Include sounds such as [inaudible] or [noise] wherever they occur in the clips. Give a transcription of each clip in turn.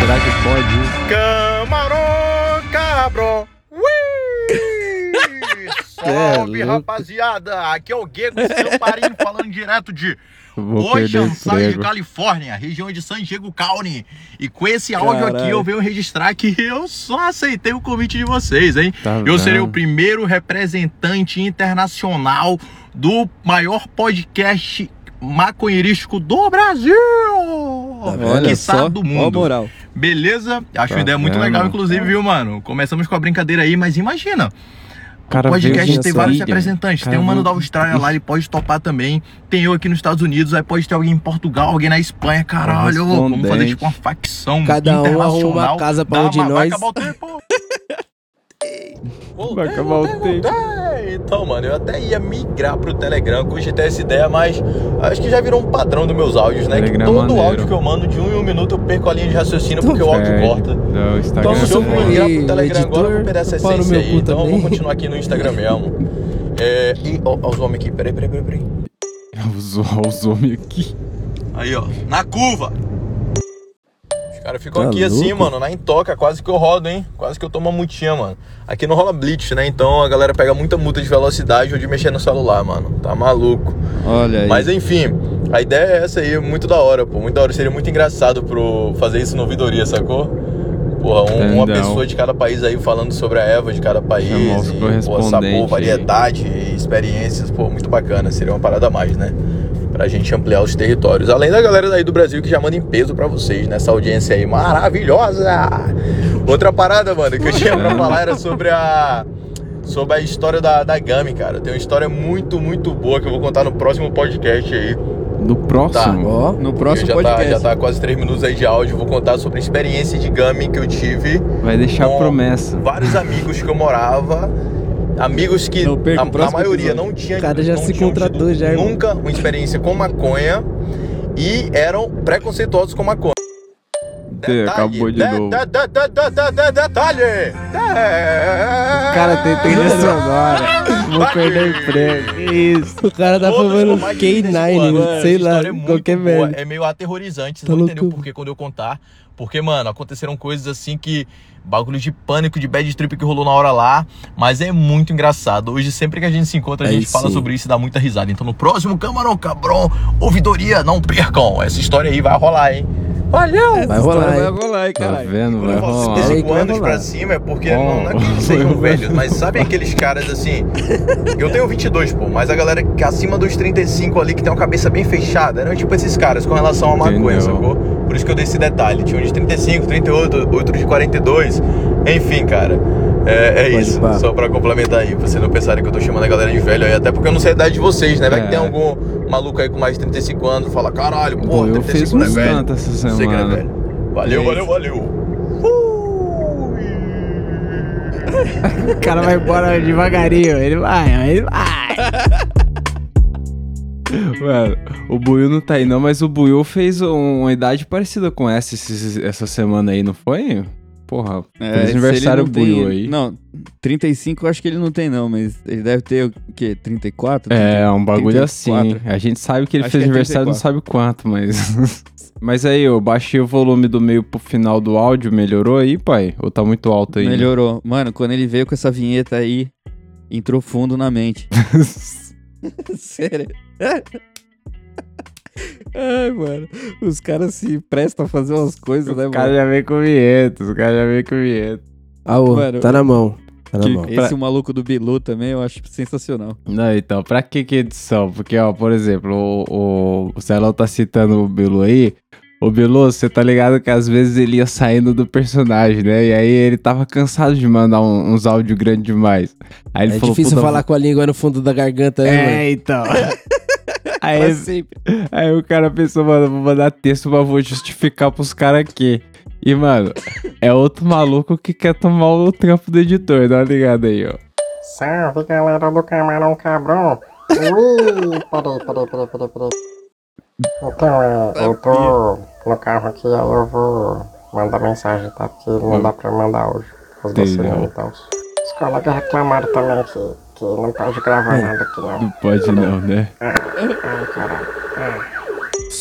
Será que pode? Salve, louco. rapaziada! Aqui é o Guego Camparinho [laughs] falando direto de Oceanside, emprego. Califórnia, região de San Diego County. E com esse áudio aqui Caralho. eu venho registrar que eu só aceitei o convite de vocês, hein? Tá eu serei o primeiro representante internacional do maior podcast maconheirístico do Brasil! Olha Quiçá só, do ó a mundo. moral. Beleza? Acho Tá uma ideia muito legal, inclusive, viu, mano? Começamos com a brincadeira aí, mas imagina. O cara o podcast tem vários ilha. representantes. Cara, tem um mano da Austrália lá, ele pode topar também. Tem eu aqui nos Estados Unidos, aí pode ter alguém em Portugal, alguém na Espanha, caralho. Vamos fazer tipo uma facção Cada um internacional. arruma uma casa pra um de uma- Vai nós. acabar o tempo. [laughs] Vai acabar o tempo. Então, mano, eu até ia migrar pro Telegram, cogitei essa ideia, mas acho que já virou um padrão dos meus áudios, né? Telegram que todo maneiro. áudio que eu mando de um em um minuto eu perco a linha de raciocínio porque o áudio Perde. corta. Não, Instagram Então, se eu for migrar pro Telegram editor, agora, eu vou perder essa essência aí. Então, eu vou continuar aqui no Instagram mesmo. É, e, ó, ó os homens aqui, peraí, peraí, peraí, peraí. [laughs] Os, os homens aqui. Aí, ó, na curva. Os caras ficam Tá aqui assim, louco? mano, na intoca, quase que eu rodo, hein? Quase que eu tomo uma multinha, mano. Aqui não rola blitz, né? Então a galera pega muita multa de velocidade ou de mexer no celular, mano. Tá maluco. Olha aí. Mas enfim, a ideia é essa aí, muito da hora, pô. Muito da hora. Seria muito engraçado pro fazer isso no ouvidoria, sacou? Porra, um- uma pessoa de cada país aí falando sobre a erva de cada país. E, pô, sabor, variedade experiências, pô, muito bacana. Seria uma parada a mais, né? Pra gente ampliar os territórios. Além da galera daí do Brasil que já manda em peso pra vocês, nessa audiência aí maravilhosa. Outra parada, mano, que eu tinha pra falar era sobre a. Sobre a história da, da Gami, cara. Tem uma história muito, muito boa que eu vou contar no próximo podcast aí. No próximo. Ó, No próximo já, tá, podcast. já tá quase três minutos aí de áudio. Vou contar sobre a experiência de Gami que eu tive Vai deixar promessa. vários amigos que eu morava. Amigos que, Não perca a, a maioria, episódio. não tinha O cara já não se contratou já, irmão. Nunca uma experiência com maconha e eram preconceituosos com maconha. Você acabou de de- novo. de- de- de- de- de- de- detalhe! o cara tem trilha sonora. Vou perder o emprego. Que Isso. O cara tá Todos falando com mais de 35 K9, anos. sei lá, é muito qualquer merda. É meio aterrorizante, vocês Tá vão entender o louco. porquê quando eu contar. Porque, mano, aconteceram coisas assim que. Bagulho de pânico, de bad trip que rolou na hora lá. Mas é muito engraçado. Hoje, sempre que a gente se encontra, a Aí gente fala sobre isso e dá muita risada. Então, no próximo Camarão Cabrão, ouvidoria, não percam. Essa história aí vai rolar, hein? Valeu! Vai Essa rolar, história hein? Vai rolar aí, Tá caralho. vendo? Quando Vai eu falo rolar. 5 que vai anos rolar. pra cima é porque Bom. não, não é que eles sejam [laughs] velhos, mas sabe aqueles caras assim. Eu tenho 22, pô, mas a galera que acima dos 35 ali que tem uma cabeça bem fechada, eram tipo esses caras com relação à maconha, sacou? Por isso que eu dei esse detalhe. Tinha um de 35, 38, outro de 42. Enfim, cara. É, é isso. pá. Só pra complementar aí, pra vocês não pensarem que eu tô chamando a galera de velho aí, até porque eu não sei a idade de vocês, né? Vai que É. tem algum maluco aí com mais de 35 anos fala, caralho, pô, Pô, eu fiz 35 não é velho. essa Sei que não é semana. velho. Valeu, É valeu, valeu. [laughs] O cara vai embora devagarinho. Ele vai, ele vai. [laughs] Mano, o Buiu não tá aí não, mas o Buiu fez um- uma idade parecida com essa esses- essa semana aí, não foi? Porra, É, se aniversário tem- Buiu aí. Não, 35 eu acho que ele não tem não, mas ele deve ter o quê? 34? É, um bagulho 34. assim. A gente sabe que ele Acho fez que é aniversário, não 34. sabe quanto, mas. [laughs] mas aí, eu baixei o volume do meio pro final do áudio, melhorou aí, pai? Ou tá muito alto aí? Melhorou. Mano, quando ele veio com essa vinheta aí, entrou fundo na mente. [laughs] [laughs] Sério. Ai, mano. Os caras se prestam a fazer umas coisas, né, Os caras mano? já vem com vinheta, os caras já vem com vinheta. Ah, Mano, tá na mão. Tá na mão. Esse o maluco do Bilu também eu acho sensacional. Não, então, pra que que edição? Porque, ó, por exemplo, o, o, o Celão tá citando o Bilu aí. Ô, Bilu, você tá ligado que às vezes ele ia saindo do personagem, né? E aí ele tava cansado de mandar um- uns áudios grandes demais. Aí ele É falou, difícil "Puta, falar com a língua no fundo da garganta, né, mano? É, então. [laughs] aí, Mas sempre. aí o cara pensou, mano, vou mandar texto, mas vou justificar pros caras aqui. E, mano, é outro maluco que quer tomar o trampo do editor, dá uma ligada aí, ó. Salve galera do Camarão Cabrão! Ui, peraí, peraí, peraí, peraí, peraí. Então, é, eu tô no carro aqui, aí eu vou mandar mensagem, tá? Porque não dá pra mandar hoje. Os docinhos e tal. Os colegas reclamaram também que que não pode gravar nada aqui não. Não pode não, né? Ai, caralho.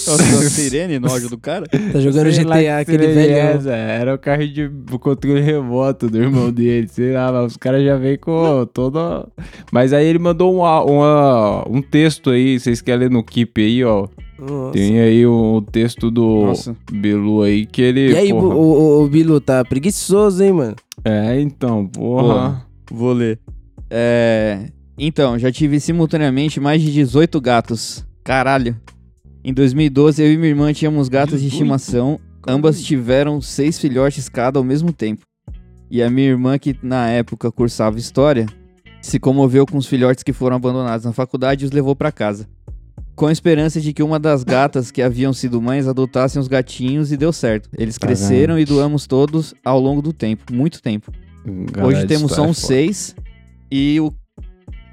Nossa, a sirene no áudio do cara. Tá jogando Sei lá GTA, que aquele seria velho. essa, Era o carro de controle remoto do irmão dele. Sei lá, mas os caras já vêm com toda. Mas aí ele mandou um, á- uma- um texto aí. Vocês querem ler no Keep aí, ó. Nossa. Tem aí o, o texto do Nossa. Bilu aí que ele. E aí, o, porra, o, o Bilu tá preguiçoso, hein, mano? É, então, porra. Vou ler. É... Então, já tive simultaneamente mais de 18 gatos. Caralho. Em 2012, eu e minha irmã tínhamos gatas de 18? estimação. Ambas tiveram seis filhotes cada ao mesmo tempo. E a minha irmã, que na época cursava história, se comoveu com os filhotes que foram abandonados na faculdade e os levou pra casa. Com a esperança de que uma das gatas que haviam sido mães adotassem os gatinhos e deu certo. Eles cresceram e doamos todos ao longo do tempo, muito tempo. Galera Hoje temos só uns é foda. seis. E o,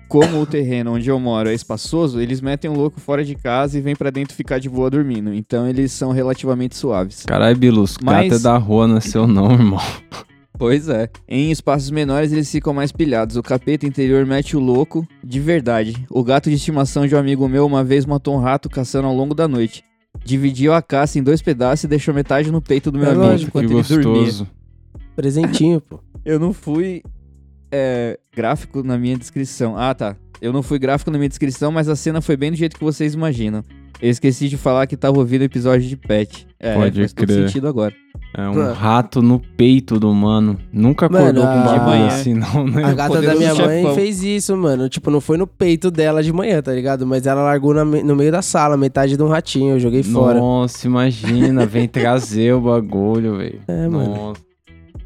como o terreno onde eu moro é espaçoso, eles metem o louco fora de casa e vêm pra dentro ficar de boa dormindo. Então eles são relativamente suaves. Caralho, Bilu, os Mas- gatos é da rua, não é seu não, irmão. [laughs] Pois é. Em espaços menores eles ficam mais pilhados. O capeta interior mete o louco de verdade. O gato de estimação de um amigo meu uma vez matou um rato caçando ao longo da noite. Dividiu a caça em dois pedaços e deixou metade no peito do meu É amigo lógico, enquanto que ele dormia. gostoso. Presentinho, pô. Eu não fui é, gráfico na minha descrição. Ah, tá. Eu não fui gráfico na minha descrição, mas a cena foi bem do jeito que vocês imaginam. Eu esqueci de falar que tava ouvindo o episódio de Pet. É, Pode faz todo crer. sentido agora. É um Mano. rato no peito do mano. Nunca acordou Mano, com um a- bagulho de manhã. assim, não, né? A gata da minha mãe chefão. fez isso, mano. Tipo, não foi no peito dela de manhã, tá ligado? Mas ela largou na no meio da sala, metade de um ratinho. Eu joguei fora. Nossa, imagina, vem trazer o bagulho, velho. É, mano. Nossa.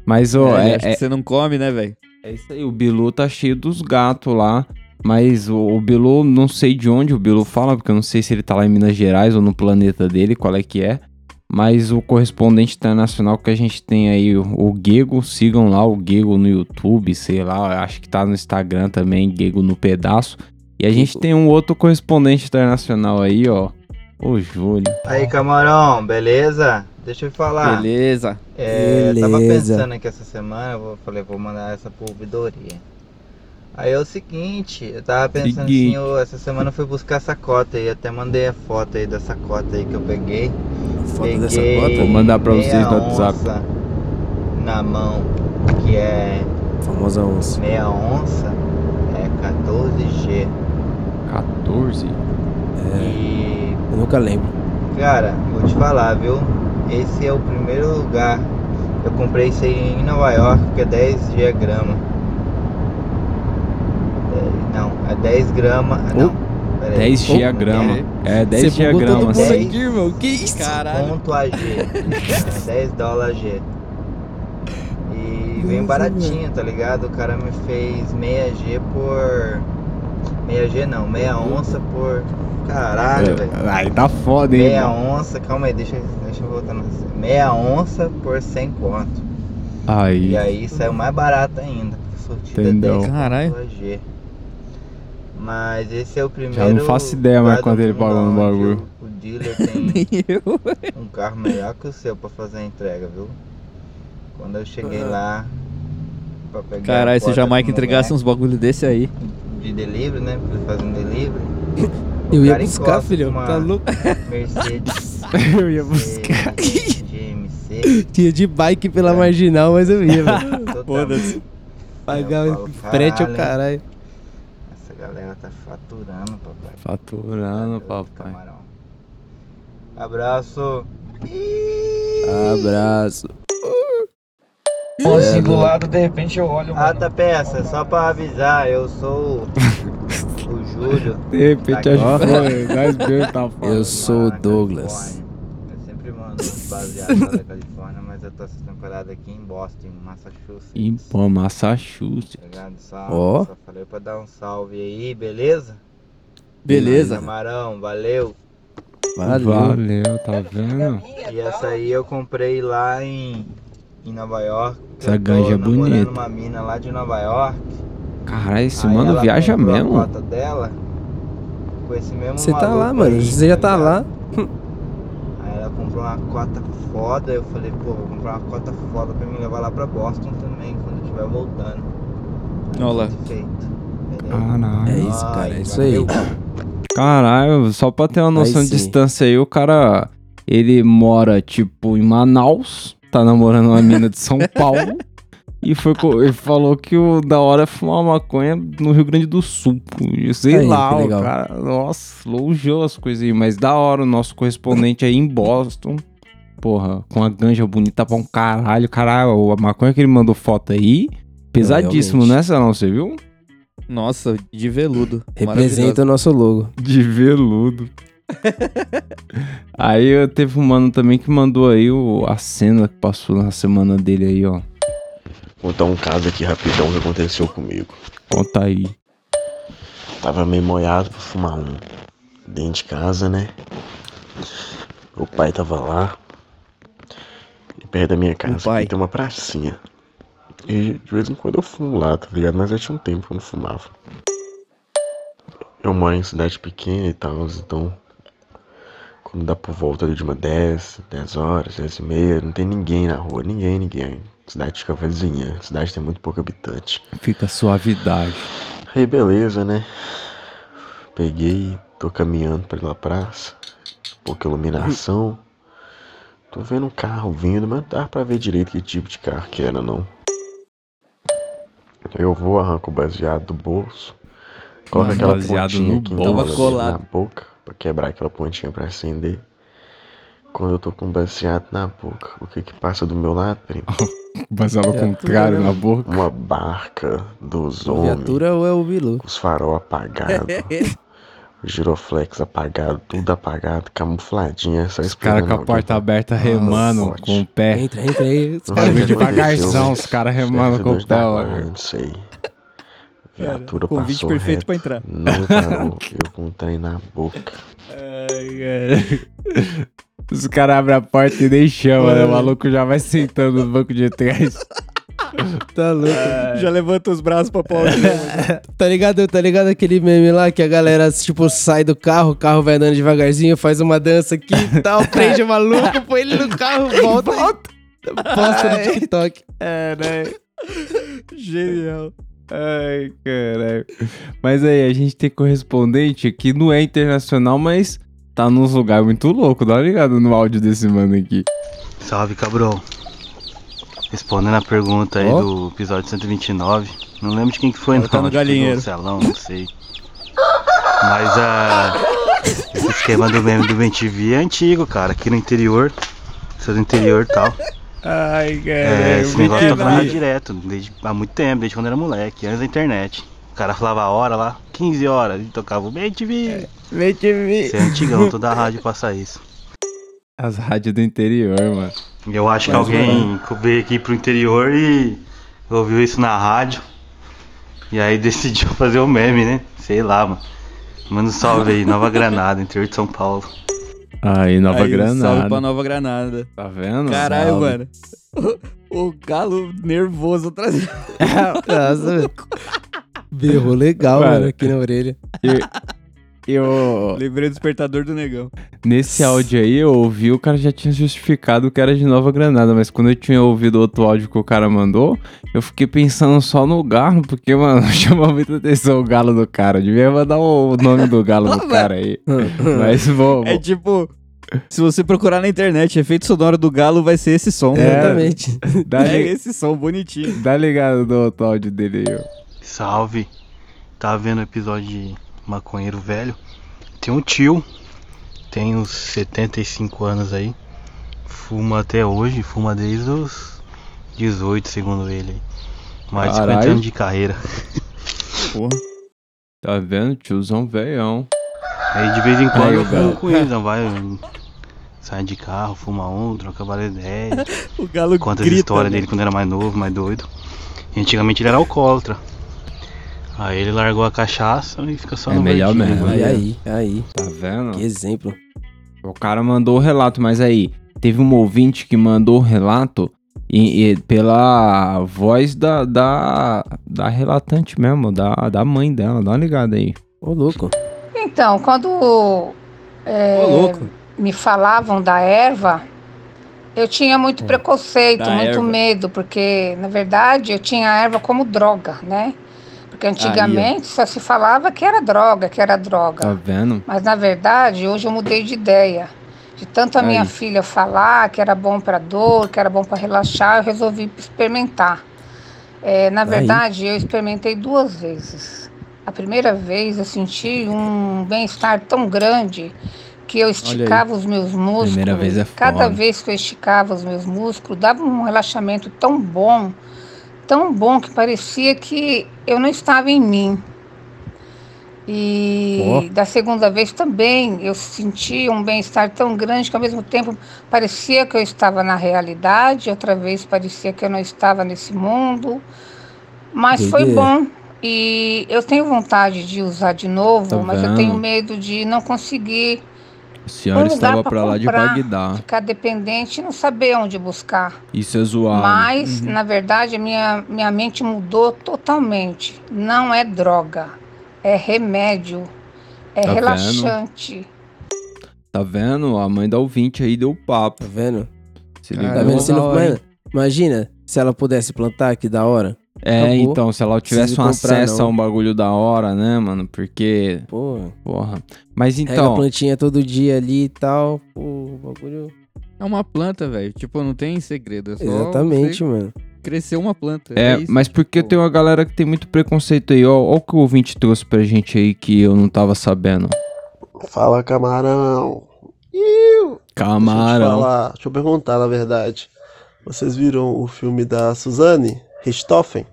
Mas, ó, É, é, acho é, que você não come, né, velho? É isso aí. O Bilu tá cheio dos gatos lá. Mas o, o Bilu, não sei de onde o Bilu fala, porque eu não sei se ele tá lá em Minas Gerais ou no planeta dele, qual é que é. Mas o correspondente internacional que a gente tem aí, o, o Gego, sigam lá o Gego no YouTube, sei lá, acho que tá no Instagram também, Gego no pedaço. E a gente tem um outro correspondente internacional aí, ó, o Júlio. Aí, camarão, beleza? Deixa eu falar. Beleza. É, eu tava Beleza. pensando aqui essa semana, eu falei, vou mandar essa pro ouvidoria. Aí é o seguinte, eu tava pensando Seguinte. assim, eu, essa semana eu fui buscar essa cota aí, até mandei a foto aí dessa cota aí que eu peguei. Foto dessa Peguei cota. Vou mandar pra vocês no WhatsApp. Na mão, que é Famosa onça. meia onça, é 14G. 14? E Eu nunca lembro. Cara, vou te falar, viu? Esse é o primeiro lugar. Eu comprei isso aí em Nova York, que é 10 grama. É, Não, é 10 grama. Não, peraí. 10 giagrama. É, 10 Você bugou todo giagrama. mundo sim. aqui, irmão. Que isso? Caralho. Ponto AG. é 10 dólares G. E vem baratinho, tá ligado? O cara me fez meia G por. Meia G não, meia onça por. Caralho, velho. É, Aí tá foda, hein? Meia irmão? onça, calma aí, deixa, deixa eu voltar na. Meia onça por 100 conto. Aí. E aí saiu mais barato ainda. porque Sortida Entendeu. 10 Caralho. G. Mas esse é o primeiro. Já não faço ideia mais quanto ele pagou no bagulho. O, o dealer tem [laughs] um carro melhor que o seu pra fazer a entrega, viu? Quando eu cheguei Ah. lá pra pegar. Caralho, se do que entregasse uns bagulho desse aí. De delivery, né? Pra ele fazer um delivery. [laughs] Eu O ia buscar, filho. uma Tá louco? Mercedes. [laughs] Eu ia buscar. GMC. [laughs] Tinha de bike pela marginal, mas eu ia. Foda-se. Pagar o frete ao caralho. Essa galera tá faturando, papai. Faturando, papai. camarão. Abraço. Abraço. Assim do lado, de repente eu olho, Ah, mano. tá peça, só pra avisar, eu sou o, [laughs] o Júlio. De repente Tá acho que tá [laughs] foda. Eu sou o Douglas. Eu sempre mando uns baseados lá da Califórnia, mas eu tô essa temporada aqui em Boston, Massachusetts. Em pô, Massachusetts. Tá Ó. só falei pra dar um salve aí, beleza? Beleza. Camarão, valeu. Valeu. Valeu, tá vendo? E essa aí eu comprei lá em, em Nova York. Essa Eu tô ganja é bonita. uma mina lá de Nova York. Caralho, esse Aí mano ela viaja mesmo. Dela com esse mesmo Você tá lá, mano. aí, Você já tá ligado? lá. Aí ela comprou uma cota foda. Eu falei, pô, vou comprar uma cota foda pra me levar lá pra Boston também, quando eu estiver voltando. Olha lá. Caralho. É isso, cara. É isso aí. Caralho, só pra ter uma noção de sim. distância aí, o cara, ele mora, tipo, em Manaus, tá namorando uma mina de São Paulo, e foi, ele falou que o da hora é fumar maconha no Rio Grande do Sul. Sei Aí, lá, o legal. cara, nossa, longeou as coisas aí, mas da hora, o nosso correspondente aí em Boston, porra, com a ganja bonita pra um caralho, caralho, a maconha que ele mandou foto aí, pesadíssimo, realmente. né, Salão, você viu? Nossa, de veludo. Representa o nosso logo. De veludo. [laughs] aí eu teve um mano também que mandou aí o, a cena que passou na semana dele aí, ó. Contar um caso aqui rapidão que aconteceu comigo. Conta aí. Tava meio molhado pra fumar um dentro de casa, né? O pai tava lá. E perto da minha casa pai. tem uma pracinha. E de vez em quando eu fumo lá, tá ligado? Mas já tinha um tempo que eu não fumava. Eu moro em cidade pequena e tal, então. Quando dá por volta ali de uma 10, 10 horas, 10 e meia, não tem ninguém na rua, ninguém, ninguém. A cidade fica vazia, a cidade tem muito pouco habitante. Fica suavidade. Aí beleza, né? Peguei, tô caminhando pela praça, pouca iluminação. Tô vendo um carro vindo, mas não dá pra ver direito que tipo de carro que era não. Eu vou, arranco o baseado do bolso, coloco Mano, aquela baseado pontinha no aqui bolso. então, Tava na colado. boca, pra quebrar aquela pontinha pra acender. Quando eu tô com o baseado na boca, o que que passa do meu lado, [laughs] primo? Baseado ao É, contrário na boca. Uma barca dos homens, Viatura ou é o Bilu? com os farol apagados. [laughs] O giroflex apagado, tudo apagado, camufladinha, só Os caras com a alguém porta aberta remando com o pé. Entra, entra aí. Os caras que devagarzão, os caras remando com o pé, ó. Não sei. Viatura convite passou perfeito reto, pra entrar. Não parou, [laughs] eu com um trem na boca. Os caras abrem a porta e nem chama, né? O maluco já vai sentando no banco de trás. Tá louco. Já levanta os braços pra pau. [laughs] Tá ligado, tá ligado aquele meme lá que a galera, tipo, sai do carro, o carro vai andando devagarzinho, faz uma dança aqui e tal, [laughs] prende o maluco, põe ele no carro, volta e posta no TikTok. É, né? Genial. Ai, caralho. Mas aí, a gente tem correspondente que não é internacional, mas tá nos lugares muito louco. Dá uma ligada no áudio desse mano aqui. Salve, cabrão. Respondendo a pergunta aí Ó. do episódio 129. Não lembro de quem que foi, Ó, não. tá no galinheiro. Celão, não sei. Mas ah, esse esquema do meme do BenTV é antigo, cara. Aqui no interior. Do interior e tal. Ai, É, esse negócio BTV. tocava na rádio direto, desde, há muito tempo, desde quando era moleque, antes da internet. O cara falava a hora lá, 15 horas, e tocava o BenTV. BTV. Isso é antigão, toda a rádio passa isso. As rádios do interior, mano. Eu acho que alguém veio aqui pro interior e ouviu isso na rádio. E aí [laughs] decidiu fazer o meme, né? Sei lá, mano. Manda um salve aí, Nova Granada, interior de São Paulo. Aí, Nova Aí, Granada. Salve pra Nova Granada. Tá vendo? Caralho, Salve. mano. O, [laughs] o galo nervoso atrás. [laughs] Nossa, velho. Berrou legal, Mano. mano, aqui na orelha. Eu, [laughs] Lembrei do despertador do negão. nesse áudio aí, eu ouvi, o cara já tinha justificado que era de Nova Granada, mas quando eu tinha ouvido outro áudio que o cara mandou, eu fiquei pensando só no galo, porque, mano, [laughs] chama muita atenção o galo do cara. Eu devia mandar o nome do galo do [laughs] cara aí. Mas vou. É tipo, se você procurar na internet, efeito sonoro do galo vai ser esse som. É. Exatamente. Dá, É esse som bonitinho. dá ligado no outro áudio dele aí, ó. Salve. Tava vendo o episódio de Maconheiro Velho. Tem um tio, tem uns 75 anos aí. Fuma até hoje, fuma desde os 18, segundo ele. Mais de 50 Caralho. anos de carreira. Porra. Tá vendo? Tiozão velhão. Aí de vez em quando Aí, eu fumo galo. com eles, não vai. Sai de carro, fuma um, troca várias ideias. [laughs] O galo Conta as grita. histórias né? dele quando era mais novo, mais doido. E antigamente ele era alcoólatra. Aí ele largou a cachaça e fica só É no melhor verdinho, mesmo. né? Aí, aí, aí. Tá vendo? Que exemplo. O cara mandou o relato, mas aí, teve um ouvinte que mandou o relato e, e pela voz da, da, da relatante mesmo, da, da mãe dela. Dá uma ligada aí. Ô, louco. Então, quando é, Ô, louco. me falavam da erva, eu tinha muito preconceito, Da muito erva. medo, porque, na verdade, eu tinha a erva como droga, né? Porque antigamente só se falava que era droga, que era droga. Tá vendo? Mas na verdade, hoje eu mudei de ideia. De tanto a minha Aí. filha falar que era bom para dor, que era bom para relaxar, eu resolvi experimentar. É, na verdade, eu experimentei duas vezes. A primeira vez eu senti um bem-estar tão grande que eu esticava os meus músculos. Primeira vez é Cada foda. vez que eu esticava os meus músculos, dava um relaxamento tão bom, tão bom que parecia que eu não estava em mim. E Ó. da segunda vez também eu senti um bem-estar tão grande que ao mesmo tempo parecia que eu estava na realidade, outra vez parecia que eu não estava nesse mundo. Mas foi bom. E eu tenho vontade de usar de novo, Tá mas eu vendo? tenho medo de não conseguir A senhora um estava pra pra lá de Bagdá. ficar dependente e não saber onde buscar. Isso é zoado. Mas, na verdade, a minha, minha mente mudou totalmente. Não é droga, é remédio, é Tá vendo? relaxante. Tá vendo? A mãe da ouvinte aí deu papo. Tá vendo? Se ligou? Tá vendo? Se da não- imagina se ela pudesse plantar, que da hora. É, Acabou. então, se ela tivesse um acesso não. a um bagulho da hora, né, mano? Porque, Pô, porra. Mas pega a então, plantinha todo dia ali e tal. Pô, o bagulho. É uma planta, velho. Tipo, não tem segredo. É só Exatamente, você mano. crescer uma planta. é, isso, mas porque tipo, tem uma galera que tem muito preconceito aí, ó. Ó o que o ouvinte trouxe pra gente aí que eu não tava sabendo. Fala, camarão. Iu. Deixa eu Camarão. falar, deixa eu perguntar, na verdade. Vocês viram o filme da Suzane Richthofen?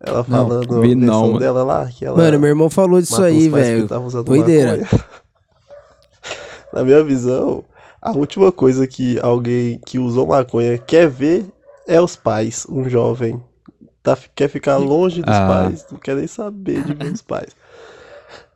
Ela Não, falando vi a não, mano. dela lá, que ela Mano, meu irmão falou disso aí, velho. Doideira. [laughs] Na minha visão, a última coisa que alguém que usou maconha quer ver é os pais, um jovem. Tá, quer ficar longe dos Ah. pais, não quer nem saber de ver os pais.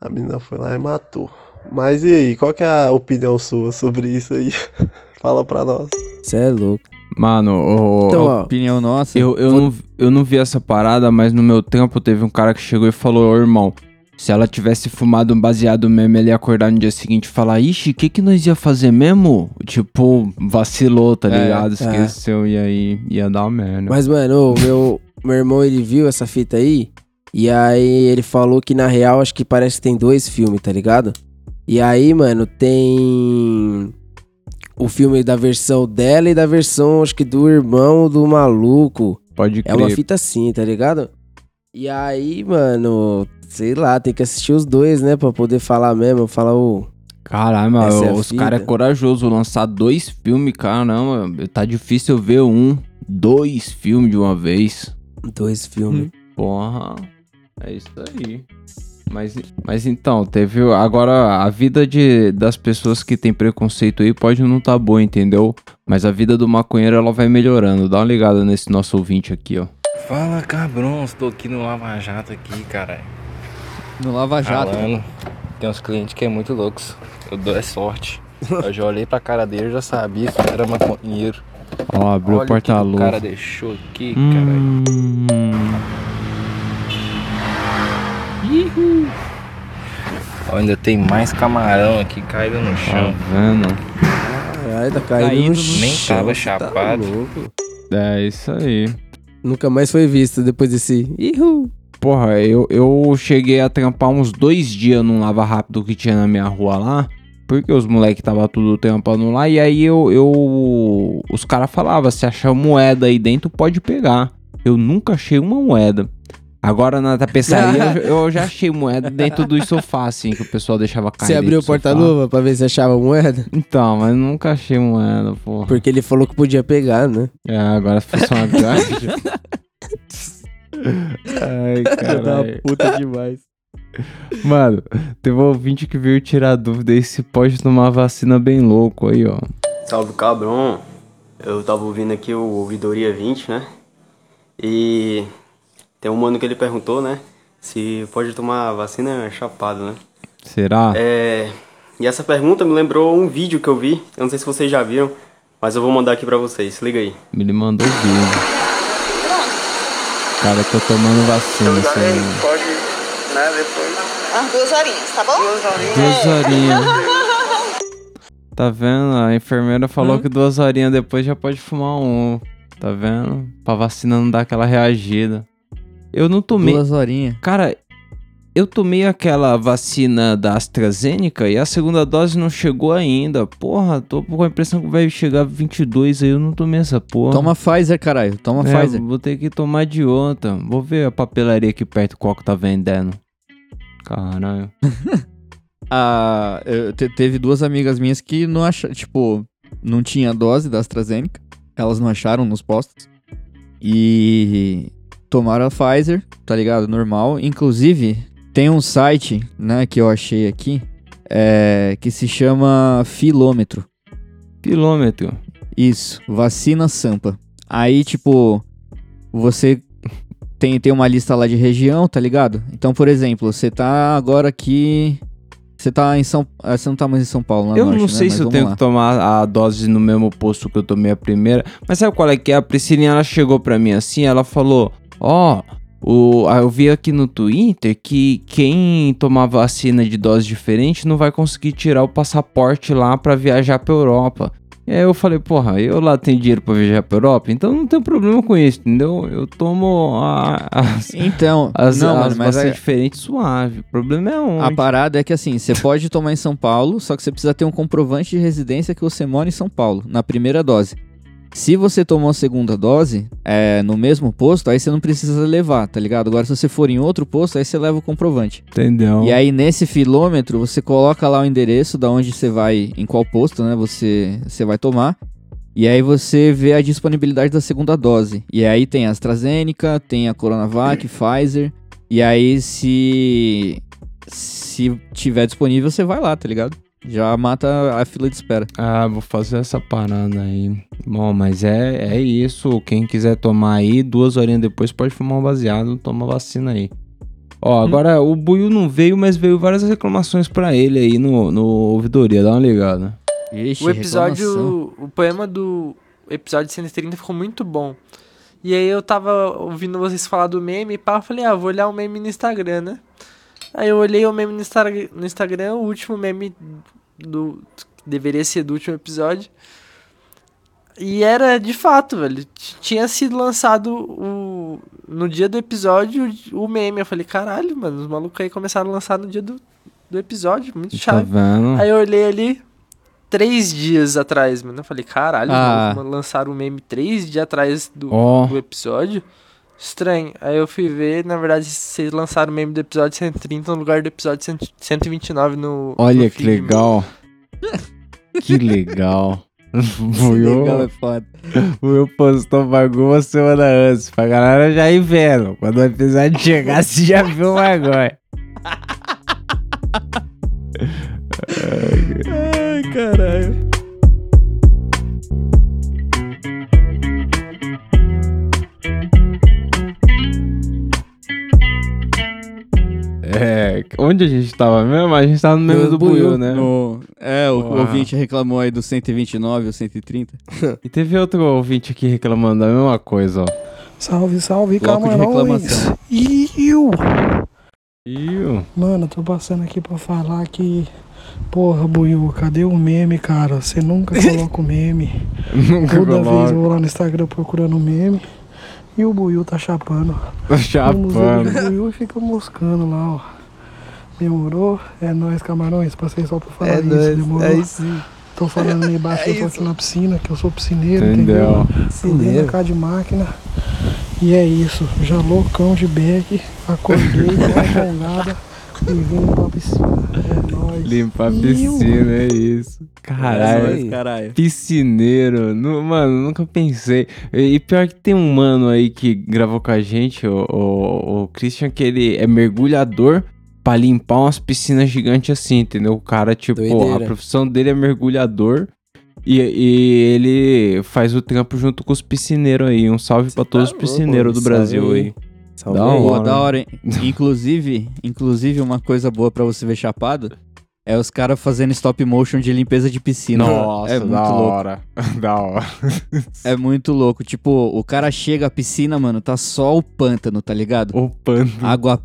A menina foi lá e matou. Mas e aí, qual que é a opinião sua sobre isso aí? [laughs] Fala pra nós. Você é louco. Mano, o- Então, a ó, opinião nossa. eu, eu, não, eu não vi essa parada, mas no meu tempo teve um cara que chegou e falou, ô irmão, se ela tivesse fumado um baseado mesmo, ele ia acordar no dia seguinte e falar, ixi, o que que nós ia fazer mesmo? Tipo, vacilou, tá É, ligado? é. Esqueceu e aí ia dar uma merda. Mas, mano, o meu, meu irmão, ele viu essa fita aí. E aí ele falou que na real, acho que parece que tem dois filmes, tá ligado? E aí, mano, tem o filme da versão dela e da versão, acho que do irmão do maluco. Pode É uma crer. fita assim, tá ligado? E aí, mano, sei lá, tem que assistir os dois, né? Pra poder falar mesmo. Falar o. Caralho, mano, é os caras é corajoso lançar dois filmes, caramba. Tá difícil eu ver um, dois filmes de uma vez. Dois filmes. Porra, é isso aí. Mas, mas então, teve. Agora, a vida de, das pessoas que tem preconceito aí pode não tá boa, entendeu? Mas a vida do maconheiro ela vai melhorando. Dá uma ligada nesse nosso ouvinte aqui, ó. Fala cabrões, tô aqui no Lava Jato aqui, caralho. No Lava Jato. Falando. Tem uns clientes que é muito loucos. Eu dou é sorte. Eu já olhei pra cara dele e já sabia que era maconheiro. Ó, abriu Olha o porta-luz. O cara deixou aqui, caralho. Hum, Ó, ainda tem mais camarão aqui caído no tá chão. vendo? Caralho, tá caindo Caindo no Nem chão, tava você chapado. Tá louco. É isso aí. Nunca mais foi visto depois desse. Ihu. Porra, eu, eu cheguei a trampar uns dois dias num lava rápido que tinha na minha rua lá. Porque os moleques tava tudo trampando lá. E aí eu. eu os caras falavam: se achar moeda aí dentro, pode pegar. Eu nunca achei uma moeda. Agora na tapeçaria [laughs] eu, eu já achei moeda dentro dos sofás, assim, que o pessoal deixava cair. Você abriu o porta-luva pra ver se achava moeda? Então, mas nunca achei moeda, porra. Porque ele falou que podia pegar, né? É, agora se fosse uma [laughs] grande. Ai, [laughs] caralho. puta demais. Mano, teve um ouvinte que veio tirar dúvida aí se pode tomar vacina bem louco aí, ó. Salve cabrão, eu tava ouvindo aqui o Ouvidoria 20, né? E tem um mano que ele perguntou, né? Se pode tomar vacina chapado, né? Será? É. E essa pergunta me lembrou um vídeo que eu vi, eu não sei se vocês já viram, mas eu vou mandar aqui pra vocês, se liga aí. Ele mandou vídeo. Cara, tô tomando vacina, isso aí. Pode, né, depois. Umas duas horinhas, tá bom? Duas horinhas. Duas horinhas. [laughs] Tá vendo? A enfermeira falou que duas horinhas depois já pode fumar um. Tá vendo? Pra vacina não dar aquela reagida. Eu não tomei. Duas horinhas. Cara, eu tomei aquela vacina da AstraZeneca e a segunda dose não chegou ainda. Porra, tô com a impressão que vai chegar 22 aí, eu não tomei essa porra. Toma Pfizer, caralho. Toma É, Pfizer. Vou ter que tomar de ontem. Vou ver a papelaria aqui perto qual que tá vendendo. Caralho. [laughs] Ah, eu te- teve duas amigas minhas que não acharam, tipo, não tinha dose da AstraZeneca. Elas não acharam nos postos. E tomaram a Pfizer, tá ligado? Normal. Inclusive, tem um site, né, que eu achei aqui, é, que se chama Filômetro. Filômetro. Isso, vacina Sampa. Aí, tipo, você tem, tem uma lista lá de região, tá ligado? Então, por exemplo, você tá agora aqui. Você tá em São ah, Você não tá mais em São Paulo, né? Eu não sei se eu tenho que tomar a dose no mesmo posto que eu tomei a primeira. Mas sabe qual é que é? A Priscilinha, ela chegou pra mim assim, ela falou, ó... o, ah, eu vi aqui no Twitter que quem tomar vacina de dose diferente não vai conseguir tirar o passaporte lá pra viajar pra Europa. E aí eu falei, porra, eu lá tenho dinheiro pra viajar pra Europa, então não tem problema com isso, entendeu? Eu tomo a- as, Então, as, não, as mano, é- diferentes suave. O problema é onde? A parada é que assim, você pode tomar em São Paulo, só que você precisa ter um comprovante de residência que você mora em São Paulo, na primeira dose. Se você tomou a segunda dose, é, no mesmo posto, aí você não precisa levar, tá ligado? Agora, se você for em outro posto, aí você leva o comprovante. Entendeu? E aí, nesse filômetro, você coloca lá o endereço da onde você vai, em qual posto, né, você, você vai tomar. E aí você vê a disponibilidade da segunda dose. E aí tem a AstraZeneca, tem a Coronavac, [clears throat] Pfizer. E aí, se se tiver disponível, você vai lá, tá ligado? Já mata a fila de espera. Ah, vou fazer essa parada aí. Bom, mas é, é isso. Quem quiser tomar aí, duas horinhas depois pode fumar um baseado, toma vacina aí. Ó, agora o Buiu não veio, mas veio várias reclamações pra ele aí no, no ouvidoria. Dá uma ligada. Ixi, O episódio, o poema do episódio 130 ficou muito bom. E aí eu tava ouvindo vocês falar do meme e pá, eu falei, ah, vou olhar o meme no Instagram, né? Aí eu olhei o meme no, Insta no Instagram, o último meme do. deveria ser do último episódio. E era de fato, velho. Tinha sido lançado o, no dia do episódio o meme. Eu falei, caralho, mano, os malucos aí começaram a lançar no dia do, do episódio. Muito Tá chave. vendo? Aí eu olhei ali três dias atrás, mano. Eu falei, caralho, Ah. mano, lançaram o meme três dias atrás do, Ó. do episódio. Estranho. Aí eu fui ver, na verdade, vocês lançaram o meme do episódio 130 no lugar do episódio 100 129 no. Olha no que feed, legal. [laughs] que legal. Buiu, legal é foda. Buiu postou bagulho uma semana antes, pra galera já ir vendo. Quando o episódio chegar, você já viu o bagulho. [laughs] Ai, caralho. Onde a gente tava mesmo? A gente tava no meme do Buiu, né? No- É, o Uau. ouvinte reclamou aí do 129 ou 130. E teve outro ouvinte aqui reclamando da mesma coisa, ó. Salve, salve, Bloco camarões. reclamação. Iu. Iu. Mano, eu tô passando aqui pra falar que... Porra, Buiu, cadê o meme, cara? Você nunca [laughs] coloca o meme. Nunca Toda vez eu vou lá no Instagram procurando o meme. E o Buiu tá chapando. Tá chapando. O do Buiu fica moscando lá, ó. Demorou? É nóis, camarões. Passei só pra falar É isso, nóis, demorou? aí sim. Tô falando aí embaixo, É eu tô isso. aqui na piscina, que eu sou piscineiro, Entendeu? entendeu? Piscineiro. Cá de máquina. E é isso, já loucão de beck, acordei, com a jangada e vim pra piscina. É nóis. Limpar a Iu. piscina, é isso. Caralho. É caralho. Piscineiro. Mano, nunca pensei. E e pior que tem um mano aí que gravou com a gente, o, o, o Christian, que ele é mergulhador pra limpar umas piscinas gigantes assim, entendeu? O cara, tipo, Doideira. a profissão dele é mergulhador. E, e ele faz o trampo junto com os piscineiros aí. Um salve pra todos os piscineiros do Brasil aí. aí. Salve Da aí. Pô, hora. da hora, hein? inclusive, inclusive, uma coisa boa pra você ver chapado é os caras fazendo stop motion de limpeza de piscina. Nossa, é muito da louco. hora. [laughs] da hora. É muito louco. Tipo, o cara chega à piscina, mano, tá só o pântano, tá ligado? O pano. Água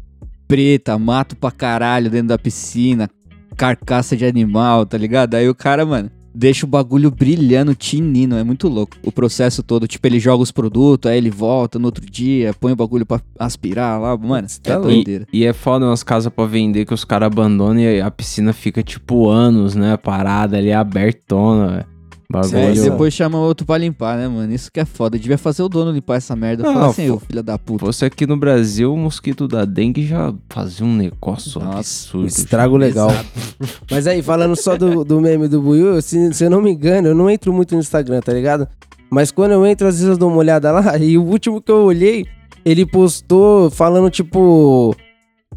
preta, mato pra caralho dentro da piscina, carcaça de animal, tá ligado? Aí o cara, mano, deixa o bagulho brilhando, tinindo. É muito louco. O processo todo. Tipo, ele joga os produtos, aí ele volta no outro dia, põe o bagulho pra aspirar lá. Mano, é Tá doideira. E, e é foda umas casas pra vender que os caras abandonam e a piscina fica tipo anos, né? Parada ali, abertona, velho. Aí Bagulho. depois chama outro pra limpar, né, mano? Isso que é foda. Devia fazer o dono limpar essa merda. Não, Fala assim, ô filho da puta. Fosse aqui no Brasil, o mosquito da dengue já fazia um negócio absurdo. Estrago legal. [laughs] Mas aí, falando só do, do meme do Buiu, se, se eu não me engano, eu não entro muito no Instagram, tá ligado? Mas quando eu entro, às vezes eu dou uma olhada lá, [laughs] e o último que eu olhei, ele postou falando, tipo,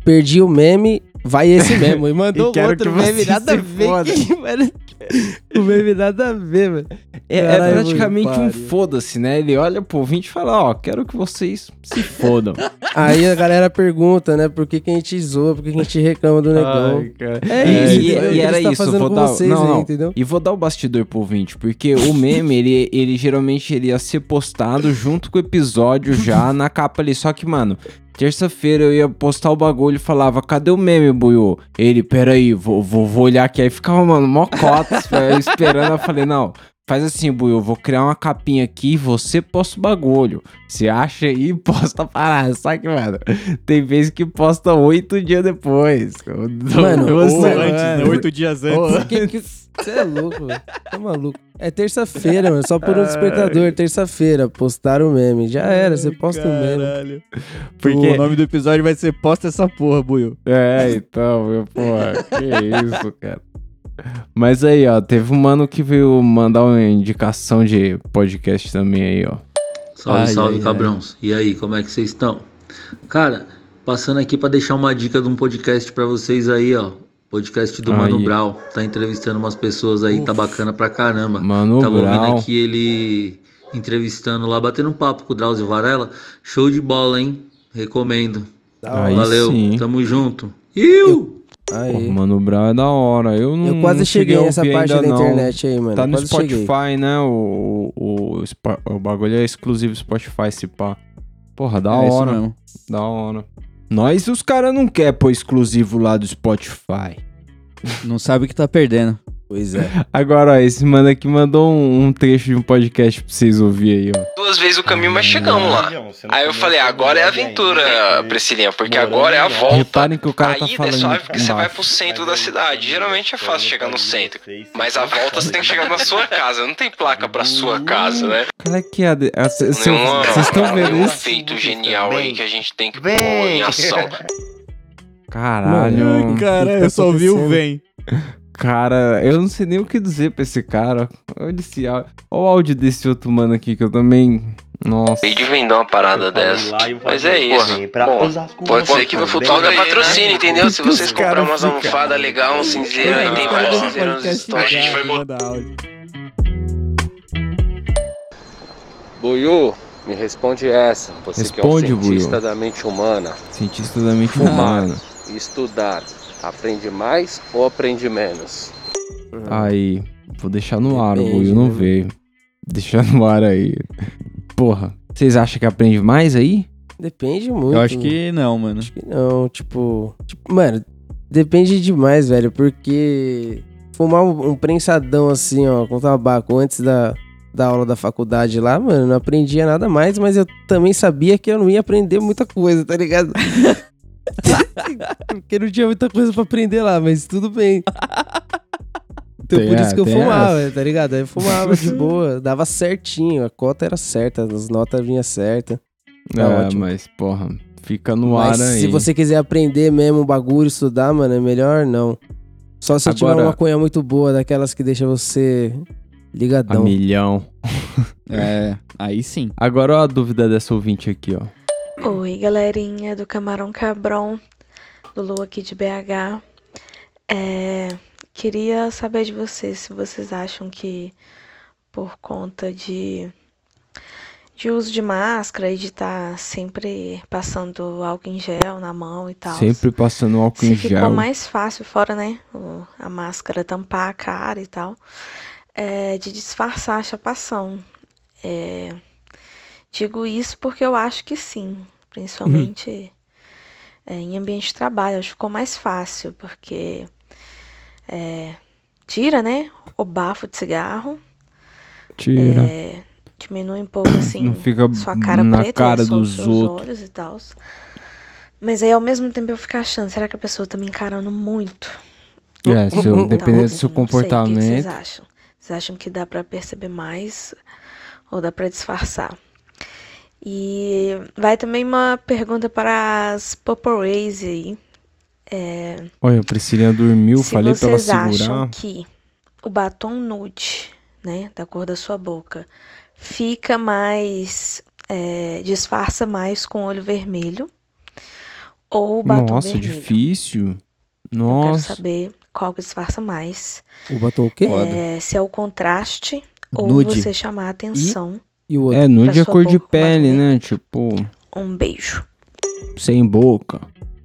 perdi o meme, vai esse mesmo. E mandou [laughs] E outro meme, nada a ver. [laughs] o meme nada a ver, mano. É, é Caralho, praticamente um foda-se, né? Ele olha pro ouvinte e fala, ó, quero que vocês se fodam. [laughs] Aí a galera pergunta, né, por que, que a gente zoa, por que, que a gente reclama do negão. Ai. É É, isso, e, entendeu? e que era tá isso, vou dar, vocês não, aí, não. E vou dar o bastidor pro ouvinte, porque o meme, ele, ele geralmente ele ia ser postado junto com o episódio já na capa ali, só que, mano, terça-feira eu ia postar o bagulho e falava, cadê o meme, Buiu? Ele, peraí, vou, vou, vou olhar aqui, aí ficava, mano, mó cotas, [laughs] esperando, eu falei, não... Faz assim, Buiu, eu vou criar uma capinha aqui e você posta o bagulho. Você acha aí e [laughs] posta a parada. Só que, mano, tem vezes que posta oito dias depois. Mano, ou antes, né? Oito dias antes. [laughs] Você é louco, velho. Tá maluco. É terça-feira, mano. Só por um despertador. Terça-feira. Postaram o meme. Já era, você posta o meme. Porque- O nome do episódio vai ser Posta essa porra, Buiu. É, então, meu, porra, que isso, cara. Mas aí, ó, teve um mano que veio mandar uma indicação de podcast também aí, ó. Salve, Ai, salve, ai, cabrões. E aí, como é que vocês estão? Cara, passando aqui pra deixar uma dica de um podcast pra vocês aí, ó. Podcast do Mano. Brau. Tá entrevistando umas pessoas aí, tá bacana pra caramba. Mano Tava ouvindo Brau. aqui ele entrevistando lá, batendo um papo com o Drauzio Varela. Show de bola, hein? Recomendo. Aí Valeu, sim. tamo junto. Iu! Pô, Mano Brown é da hora. Eu não Eu quase cheguei a nessa ouvir parte ainda da não. internet aí, mano. Tá no Quase cheguei. Spotify, né? O, o, o, Spo- o bagulho é exclusivo Spotify, se pá. Porra, da É isso hora. mesmo. Da hora. Nós, os caras não quer pôr exclusivo lá do Spotify. Não sabe o que tá perdendo. Pois é. [laughs] Agora, ó, esse mano aqui mandou um, um trecho de um podcast pra vocês ouvirem aí, ó. duas vezes o caminho, mas chegamos lá. Aí eu falei, agora é aventura, Priscilinha, porque agora é a volta. Reparem que o cara a tá é falando suave porque você vai pro centro da cidade. Geralmente é fácil chegar no centro. Mas a volta você tem que chegar na sua casa. Não tem placa pra sua casa, né? Cara, que é a a- Vocês estão vendo isso? feito genial aí que a gente tem que pôr em ação. Caralho. Ai, cara, eu só ouvi o vem. [laughs] Cara, eu não sei nem o que dizer pra esse cara. Olha esse áudio. Olha o áudio desse outro mano aqui que eu também. Nossa. Acabei de vender uma parada dessa. Mas é isso. Bom, pode ser que no futuro dê patrocínio, entendeu? Se vocês comprarem umas almofadas legais, um cinzeiro aí, tem vários cinzeiros nos. A gente vai botar. Buiu, me responde essa. Você Responde, que é um cientista Buiu. da mente humana. Cientista da mente humana. e estudar. Aprende mais ou aprende menos? Aí, vou deixar no ar, o Depende, Buiu não né? veio. [laughs] Deixar no ar aí. Porra, vocês acham que aprende mais aí? Depende muito. Eu acho que não, mano. Acho que não, tipo, tipo, Mano, depende demais, velho, porque fumar um, um prensadão assim, ó, com tabaco antes da, da aula da faculdade lá, mano, não aprendia nada mais, mas eu também sabia que eu não ia aprender muita coisa, tá ligado? [laughs] porque não tinha muita coisa pra aprender lá, mas tudo bem. Então Tem por a- isso que eu fumava, essa. tá ligado? Aí eu fumava de [laughs] boa, dava certinho, a cota era certa, as notas vinham certas. Tá é, ótimo. mas, porra, fica no Mas ar aí. se você quiser aprender mesmo o bagulho, estudar, mano, é melhor não. Só se tiver Agora- uma maconha muito boa, daquelas que deixa você A ligadão. milhão. [laughs] É, aí sim. Agora ó a dúvida dessa ouvinte aqui, ó. Oi, galerinha do Camarão Cabron, Lulu aqui de BH. É, queria saber de vocês se vocês acham que por conta de, de uso de máscara e de estar sempre passando álcool em gel na mão e tal. Sempre passando álcool em ficou gel. mais fácil, fora, né? A máscara tampar a cara e tal, é, de disfarçar a chapação. É, digo isso porque eu acho que sim, principalmente é, em ambiente de trabalho. Acho que ficou mais fácil, porque é, tira, né, o bafo de cigarro. Tira. É, diminui um pouco assim Não fica sua cara na preta, cara dos seus outros. olhos e tal. Mas aí ao mesmo tempo eu fico achando, será que a pessoa tá me encarando muito? É, se eu- Então, dependendo do seu não sei, o que vocês comportamento. acham? Vocês acham que dá pra perceber mais ou dá pra disfarçar? E vai também uma pergunta para as paparazzi aí. É, Olha, a Priscilinha dormiu, se falei pra ela vocês acham segurar. que o batom nude, né, da cor da sua boca, fica mais, é, disfarça mais com olho vermelho ou o batom Nossa, vermelho? difícil. Eu quero Nossa. saber qual que disfarça mais. O batom o quê? É, se é o contraste ou Nude. você chamar a atenção. E o É, nude é cor de boca pele, né? Tipo, Um beijo. sem boca.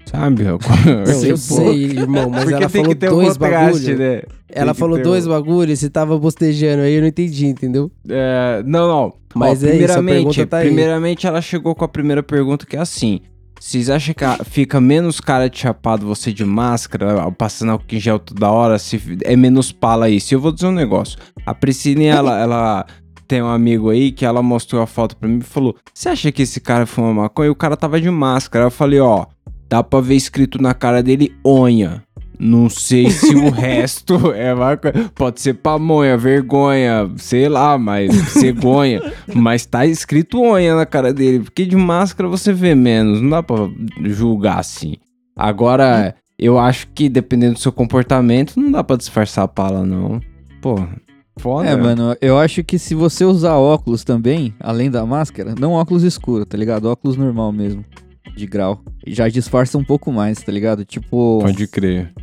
Sabe? Não, [laughs] Tipo, eu sei, irmão, mas porque ela tem falou que ter um dois contraste, bagulho. né? Ela Tem falou ter dois um- bagulhos, você tava bostejando aí, eu não entendi, entendeu? É, não, não. Mas Ó, é isso, a primeiramente, pergunta tá aí. primeiramente ela chegou com a primeira pergunta que é assim. Vocês acham que fica menos cara de chapado você de máscara, passando álcool em gel toda hora, se é menos pala isso? Eu vou dizer um negócio. A Priscilinha, ela, ela tem um amigo aí que ela mostrou a foto pra mim e falou: Você acha que esse cara fuma maconha? E o cara tava de máscara. Eu falei: Ó, dá pra ver escrito na cara dele onha. Não sei se o [laughs] resto é maconha. Pode ser pamonha, vergonha, sei lá, mas cegonha. mas tá escrito onha na cara dele. Porque de máscara você vê menos. Não dá pra julgar assim. Agora, eu acho que dependendo do seu comportamento, não dá pra disfarçar a pala, não. Pô, foda. É, mano, eu acho que se você usar óculos também, além da máscara, não óculos escuro, tá ligado? Óculos normal mesmo, de grau. Já disfarça um pouco mais, tá ligado? Tipo. Pode crer.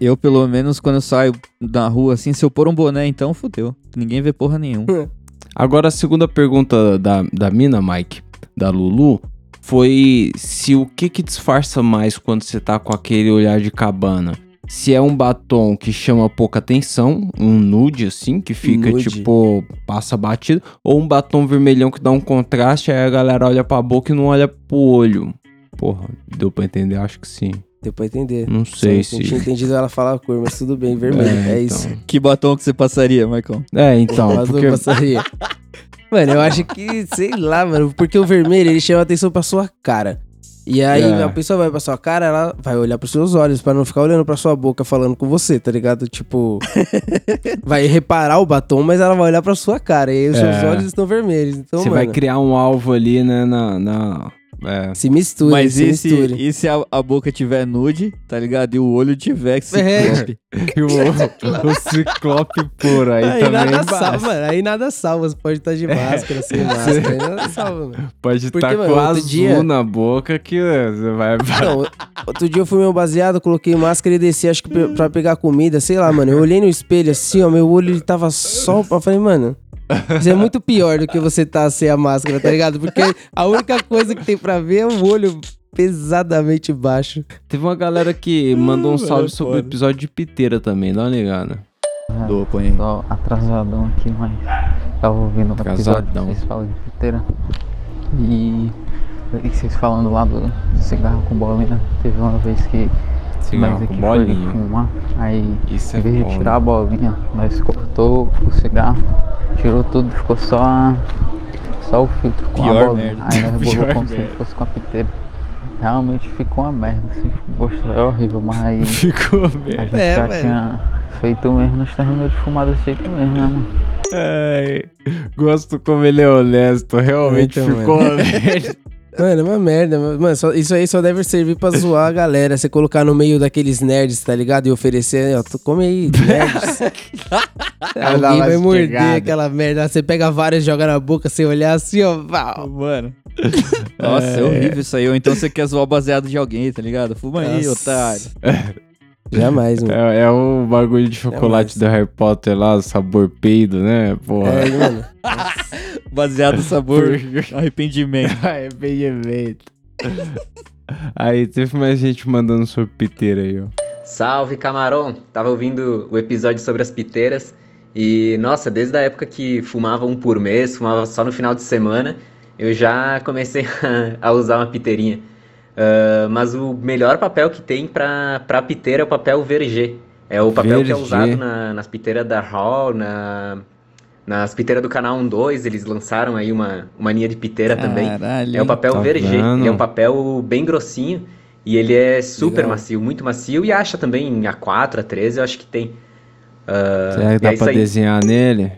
Eu, pelo menos, quando eu saio na rua assim, se eu pôr um boné, então fudeu. Ninguém vê porra nenhuma. [laughs] Agora, a segunda pergunta da, da mina, Mike, da Lulu, foi se o que que disfarça mais quando você tá com aquele olhar de cabana? Se é um batom que chama pouca atenção, um nude assim, que fica Nude. tipo, passa batido, ou um batom vermelhão que dá um contraste, aí a galera olha pra boca e não olha pro olho. Porra, deu pra entender? Acho que sim. Deu pra entender. Não sei Só não se. tinha entendido ela falar a cor, mas tudo bem, vermelho. É, É, isso. então. Que batom que você passaria, Marcão? É, então. Mas porque- não passaria. [laughs] Mano, eu acho que, sei lá, mano, porque o vermelho ele chama atenção pra sua cara. E aí É. a pessoa vai pra sua cara, ela vai olhar pros seus olhos, pra não ficar olhando pra sua boca falando com você, tá ligado? Tipo, [laughs] vai reparar o batom, mas ela vai olhar pra sua cara. E aí os seus É. olhos estão vermelhos. Então, Você mano, vai criar um alvo ali, né, na... na é. se misture, Mas se e se, misture. e se a, a boca tiver nude, tá ligado? E o olho tiver ciclope? [laughs] E o, o ciclope puro aí, Aí também nada salva, mano. Aí nada salva. Você pode estar de máscara, sem [laughs] máscara. Aí nada salva, mano. Pode Porque, estar mano, com outro azul dia- na boca que você vai... Não, outro dia eu fui meu baseado, coloquei máscara e desci, acho que pe- pra pegar comida, sei lá, mano. Eu olhei no espelho assim, ó, meu olho ele tava só. Eu falei, mano. Isso é muito pior do que você tá sem a máscara, tá ligado? Porque a única coisa que tem pra ver é o olho pesadamente baixo. Teve uma galera que mandou um salve é sobre o episódio de piteira também, dá uma ligada. Do, põe aí. Tô atrasadão aqui, mas tava ouvindo um episódio que vocês falam de piteira. E, e vocês falando lá do cigarro com bolinha, teve uma vez que Cigarro nós com aqui bolinha. foi fumar, aí Isso em é vez de bom, tirar a bolinha, nós cortou o cigarro, tirou tudo, ficou só a, só o filtro com Pior a bolinha. merda. Aí nós [laughs] Pior bolou como se merda. fosse com a piteira. Realmente ficou uma merda, assim, gosto é horrível, mas aí [laughs] Ficou a merda. gente É, já velho. tinha feito mesmo, nós terminou de fumar desse jeito mesmo, né, mano? Ai, gosto como ele é honesto, realmente Então, ficou mano. uma merda. Mano, é uma merda. Mano, só- isso aí só deve servir pra zoar a galera. Você colocar no meio daqueles nerds, tá ligado? E oferecer, ó, tu come aí, [laughs] nerds. Alguém vai morder aquela merda. Você pega várias, joga na boca, sem olhar assim, ó. Pau. Mano. Nossa, é. É. horrível isso aí. Ou então você quer zoar o baseado de alguém, tá ligado? Fuma aí, Nossa. otário. [laughs] Jamais, mano. É, é o bagulho de chocolate do Harry Potter lá, sabor peido, né? Porra. É, mano. [laughs] Baseado sabor [laughs] arrependimento. [laughs] Arrependimento. Aí teve mais gente mandando sobre piteira aí, ó. Salve camarão! Tava ouvindo o episódio sobre as piteiras e, nossa, desde a época que fumava um por mês, fumava só no final de semana, eu já comecei a, a usar uma piteirinha. Ah, mas o melhor papel que tem pra, pra piteira é o papel verger. É o papel que é usado na- nas piteiras da Hall, na, nas piteiras do canal 1-2, eles lançaram aí uma, uma linha de piteira também. Caralho, É o papel Tá vergê, vendo? ele é um papel bem grossinho e ele é super Legal. macio, muito macio e acha também em A4, A13, eu acho que tem. Ah, Será que dá é pra desenhar nele?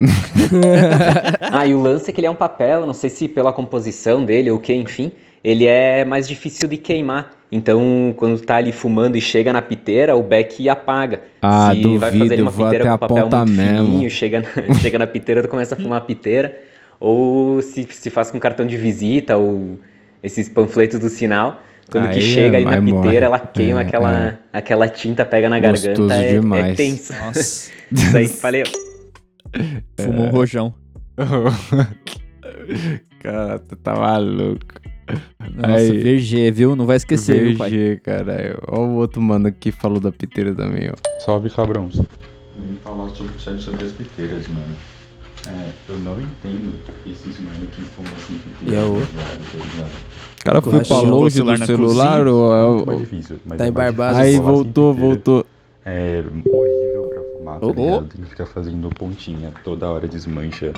[laughs] Ah, e o lance é que ele é um papel, não sei se pela composição dele ou o que, enfim, ele é mais difícil de queimar. Então, quando tá ali fumando e chega na piteira, o beck apaga. Ah, se vai duvido, fazer ali uma piteira com papel muito mesmo. fininho, chega na, [laughs] chega na piteira, tu começa a fumar a piteira. Ou se, se faz com cartão de visita ou esses panfletos do sinal. Quando que Aí chega ali na vai piteira, morre. ela queima É, aquela, é. aquela tinta, pega na Gostoso garganta. É, é demais. tenso. Nossa. [laughs] Isso aí, falei. [laughs] Fumou um rojão. Cara, tu tá maluco. Nossa, VG, viu? Não vai esquecer, viu, pai? VG, caralho. Ó o outro mano que falou da piteira também, ó. Salve, cabrões. Vim falar sobre, sobre as piteiras, mano. É, eu não entendo esses mano que fumam assim E é o- O cara foi pra longe do celular ou é o- Tá é em Barbados. difícil Aí assim, voltou, piteira. voltou. É horrível pra fumar, tá ligado? Tem que ficar fazendo pontinha. Toda hora desmancha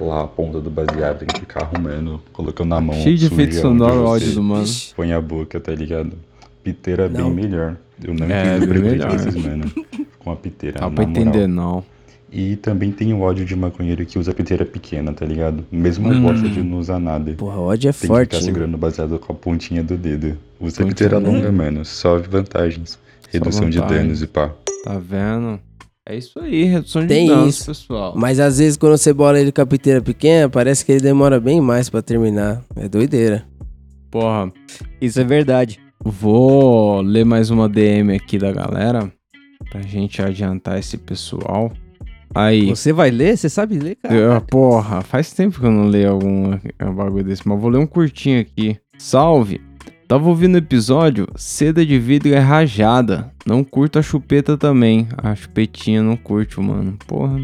lá a ponta do baseado. Tem que ficar arrumando, colocando na mão. Cheio de efeito sonoro o você áudio do mano. Põe a boca, tá ligado? Piteira é bem melhor. Eu não É, entendo bem melhor. desses mano com a piteira. Dá pra moral. entender, não. E também tem o ódio de maconheiro que usa piteira pequena, tá ligado? Mesmo Hum. gosta de não usar nada. Porra, ódio é tem forte, que ficar segurando baseado com a pontinha do dedo. Usa Pontinha piteira longa, mano. Só vantagens. Redução de danos e pá. Tá vendo? É isso aí, redução de Tem danos, isso. pessoal. Mas às vezes quando você bola ele com a piteira pequena, parece que ele demora bem mais pra terminar. É doideira. Porra. Isso é verdade. Vou ler mais uma DM aqui da galera. Pra gente adiantar esse pessoal. Aí. Você vai ler? Você sabe ler, cara? Eu- porra, faz tempo que eu não leio algum um bagulho desse, mas vou ler um curtinho aqui. Salve! Tava ouvindo o episódio, seda de vidro é rajada. Não curto a chupeta também. A chupetinha não curto, mano. Porra.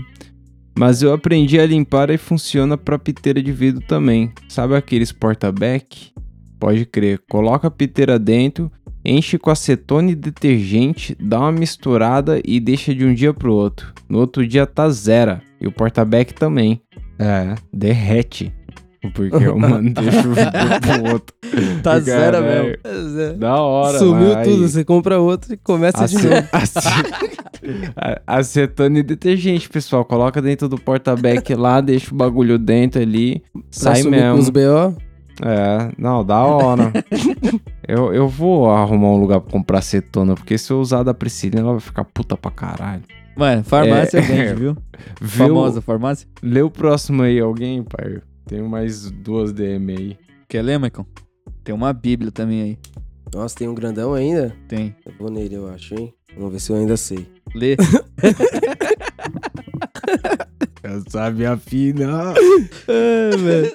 Mas eu aprendi a limpar e funciona pra piteira de vidro também. Sabe aqueles porta-back? Pode crer. Coloca a piteira dentro, enche com acetona e detergente, dá uma misturada e deixa de um dia pro outro. No outro dia tá zero. E o porta-back também. É, derrete. Porque eu mano deixa o [laughs] vidro pro outro. Tá zero mesmo. Da hora, Sumiu mas- tudo, você compra outro e começa de Ace- novo. ace- [laughs] a- Acetona e detergente, pessoal. Coloca dentro do porta-back lá, deixa o bagulho dentro ali. sai sumir mesmo. os BO? É, não, da hora. [laughs] eu, eu vou arrumar um lugar pra comprar acetona, porque se eu usar da Priscila, ela vai ficar puta pra caralho. Mano, farmácia É, vende, viu? Viu? Famosa farmácia. Lê o próximo aí, alguém, pai. Tenho mais duas DM aí. Quer ler, Maicon? Tem uma bíblia também aí. Nossa, tem um grandão ainda? Tem. Eu vou nele, eu acho, hein? Vamos ver se eu ainda sei. Lê. [laughs] Eu sabia afinar. [laughs] É, velho.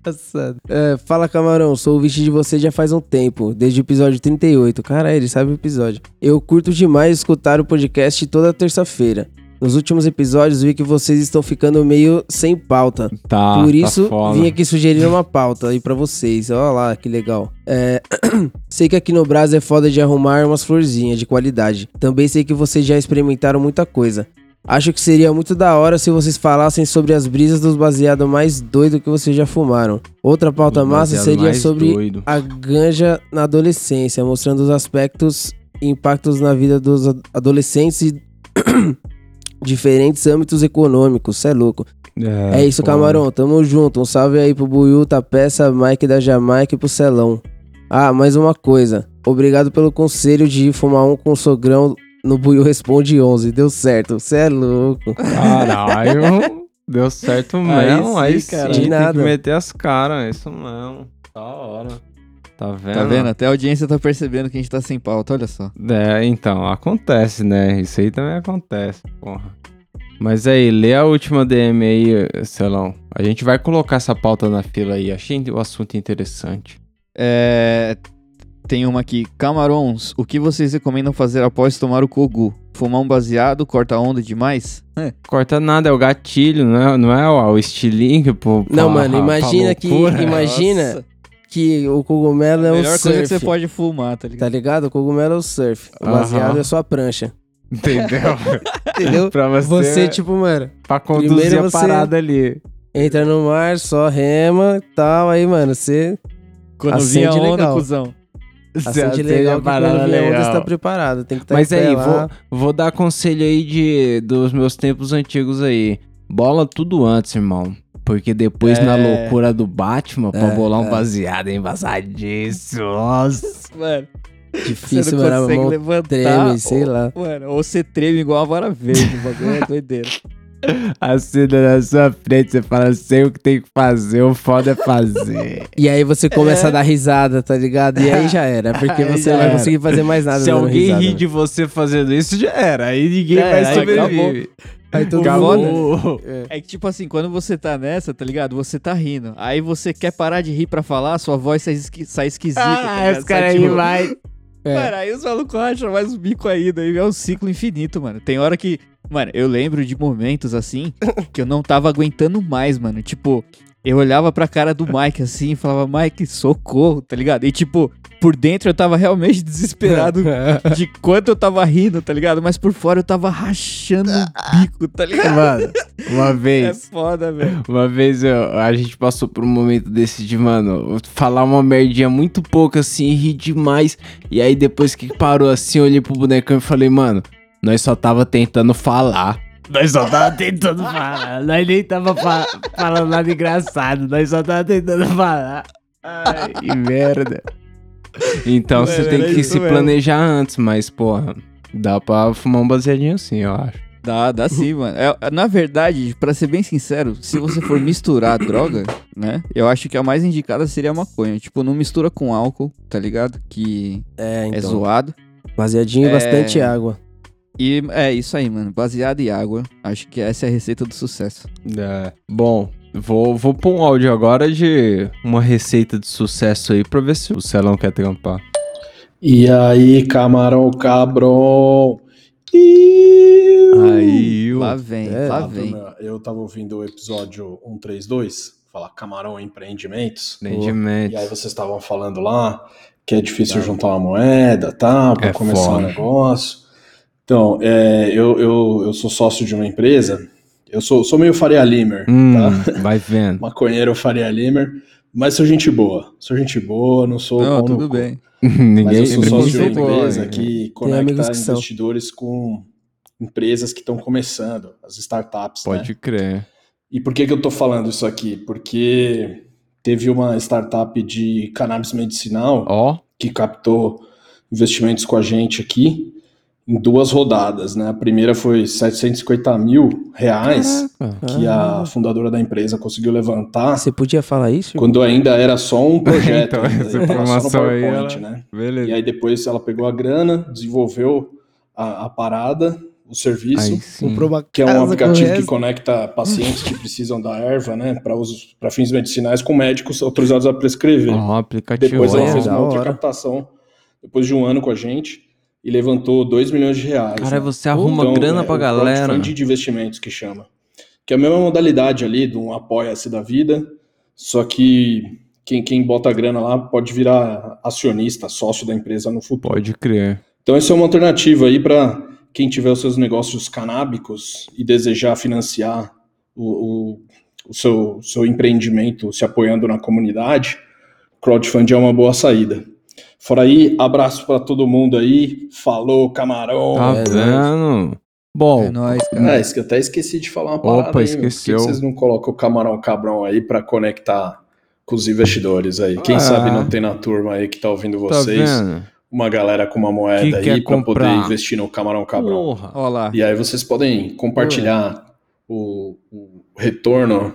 Engraçado. É, fala camarão, sou ouvinte de você já faz um tempo, desde o episódio 38. Cara, ele sabe o episódio. Eu curto demais escutar o podcast toda terça-feira. Nos últimos episódios vi que vocês estão ficando meio sem pauta. Tá, Por tá isso, foda. vim aqui sugerir uma pauta aí pra vocês. Olha lá, que legal. É, [clears throat] sei que aqui no Brasil é foda de arrumar umas florzinhas de qualidade. Também sei que vocês já experimentaram muita coisa. Acho que seria muito da hora se vocês falassem sobre as brisas dos baseados mais doidos que vocês já fumaram. Outra pauta massa seria sobre doido. a ganja na adolescência, mostrando os aspectos e impactos na vida dos ad- adolescentes e [clears throat] diferentes âmbitos econômicos. Cê é louco. É, isso, foda. camarão. Tamo junto. Um salve aí pro Buiu, Tapeça, Mike da Jamaica e pro Celão. Ah, mais uma coisa. Obrigado pelo conselho de ir fumar um com o sogrão no Buiu Responde 11. Deu certo. Cê é louco. Caralho. [laughs] Deu certo mesmo. Aí Aí, sim, sim, cara. tem De nada. que meter as caras. Isso mesmo. Da hora. Tá vendo? Tá vendo? Até a audiência tá percebendo que a gente tá sem pauta, olha só. É, então, acontece, né? Isso aí também acontece, porra. Mas aí, lê a última DM aí, Celão. A gente vai colocar essa pauta na fila aí. Achei o assunto interessante. É. Tem uma aqui. Camarões, o que vocês recomendam fazer após tomar o Kogu? Fumar um baseado, corta onda demais? É. Corta nada, é o gatilho, não é, não é o, o estilingue, pô. Não, pra- mano, pra imagina que. Imagina Nossa. Que o cogumelo é A o melhor surf. coisa que você pode fumar, tá ligado? Tá ligado? O cogumelo é o surf. O Aham. baseado é só a prancha. Entendeu? [laughs] Entendeu? pra você, Você, tipo, mano. pra conduzir primeiro a você parada ali. Entra no mar, só rema e tal. Aí, mano, você. Quando vinha a acende onda, legal. cuzão. Você Acende acende legal a que parada quando vier onda, legal. você tá preparado. Tem que estar Mas em pé aí, vou, vou dar conselho aí de, dos meus tempos antigos aí. Bola tudo antes, irmão. Porque depois, É. na loucura do Batman, pra É, bolar um é. baseado embaçadíssimo. Nossa. Mano. Difícil, você não a consegue levantar. treme, sei ou, lá. Mano, ou você treme igual uma vara verde. O bagulho é doideira. [laughs] Assina na sua frente, você fala, sei o que tem que fazer, o foda é fazer. [laughs] E aí você começa a dar risada, tá ligado? E aí já era, [laughs] porque Aí você não vai era. conseguir fazer mais nada. Se alguém risada, rir mano. de você fazendo isso, já era. Aí ninguém É, vai sobreviver. Aí todo mundo- foda é que, tipo assim, quando você tá nessa, tá ligado? Você tá rindo. Aí você quer parar de rir pra falar, sua voz sai, esqui- sai esquisita. Ah, tá esse cara aí tipo- vai. É. Mano, aí os malucos acham mais um bico ainda. Aí é um ciclo infinito, mano. Tem hora que. Mano, eu lembro de momentos assim que eu não tava aguentando mais, mano. Tipo, eu olhava pra cara do Mike assim e falava, Mike, socorro, tá ligado? E tipo, por dentro eu tava realmente desesperado [laughs] de quanto eu tava rindo, tá ligado? Mas por fora eu tava rachando o bico, tá ligado? Mano, uma [laughs] É vez. foda, velho. Uma vez eu- a gente passou por um momento desse de, mano, falar uma merdinha muito pouco assim, rir demais. E aí depois que parou assim, eu olhei pro bonecão e falei, mano, nós só tava tentando falar. Nós só tava tentando falar. Nós nem tava fa- falando nada engraçado. Nós só tava tentando falar. Ai, que merda. Então Mano, você tem que se mesmo. planejar antes, mas, porra, dá pra fumar um baseadinho assim, eu acho. Dá, dá sim, mano. É, na verdade, pra ser bem sincero, se você for misturar droga, né? Eu acho que a mais indicada seria a maconha. Tipo, não mistura com álcool, tá ligado? Que É, então. é zoado. Baseadinho e É. bastante água. E é isso aí, mano. Baseado em água. Acho que essa é a receita do sucesso. É. Bom, vou, vou pôr um áudio agora de uma receita de sucesso aí pra ver se o Celão quer trampar. E aí, camarão cabrão? Aí, Lá vem, É, lá vem. Eu tava ouvindo o episódio 132, falar camarão empreendimentos. Empreendimentos. E aí vocês estavam falando lá que é difícil juntar uma moeda, tá? Pra É começar foda. um negócio. Então, é, eu, eu, eu sou sócio de uma empresa. Eu sou, sou meio Faria Limer, Hum, tá? [laughs] vai vendo. Maconheiro Faria Limer. Mas sou gente boa. Sou gente boa, não sou. Não, no tudo cu. bem. [laughs] Mas Ninguém eu sou sócio de uma empresa que conecta que investidores com empresas que estão começando, as startups. né? Pode crer. E por que, que eu tô falando isso aqui? Porque teve uma startup de cannabis medicinal Ó, que captou investimentos com a gente aqui em duas rodadas, né? A primeira foi 750 mil reais que a fundadora da empresa conseguiu levantar Você podia falar isso? quando ainda era só um [laughs] projeto. Então, essa aí, ela- né? beleza. E aí depois ela pegou a grana, desenvolveu a, a parada, o serviço, uma que é um aplicativo que conecta pacientes que [laughs] precisam da erva, né, para usos para fins medicinais com médicos autorizados a prescrever. Ó, aplicativo. depois ela fez uma outra captação depois de um ano com a gente e levantou 2 milhões de reais. Cara, né? você arruma grana pra o galera. crowdfunding de investimentos que chama. Que é a mesma modalidade ali um apoia-se da vida, só que quem, quem bota a grana lá pode virar acionista, sócio da empresa no futuro. Pode crer. Então, essa é uma alternativa aí para quem tiver os seus negócios canábicos e desejar financiar o, o, o seu, seu empreendimento se apoiando na comunidade. Crowdfunding é uma boa saída. Fora aí, abraço para todo mundo aí. Falou, camarão. Tá É vendo? Bom, É nóis, cara. É, isso que eu até esqueci de falar uma parada Opa, aí, meu. Por que esqueceu. vocês não colocam o camarão cabrão aí para conectar com os investidores aí? Quem Ah. sabe não tem na turma aí que tá ouvindo tá vocês vendo? uma galera com uma moeda Que aí quer para poder investir no camarão cabrão. Porra. Ó lá. E aí vocês podem compartilhar o, o retorno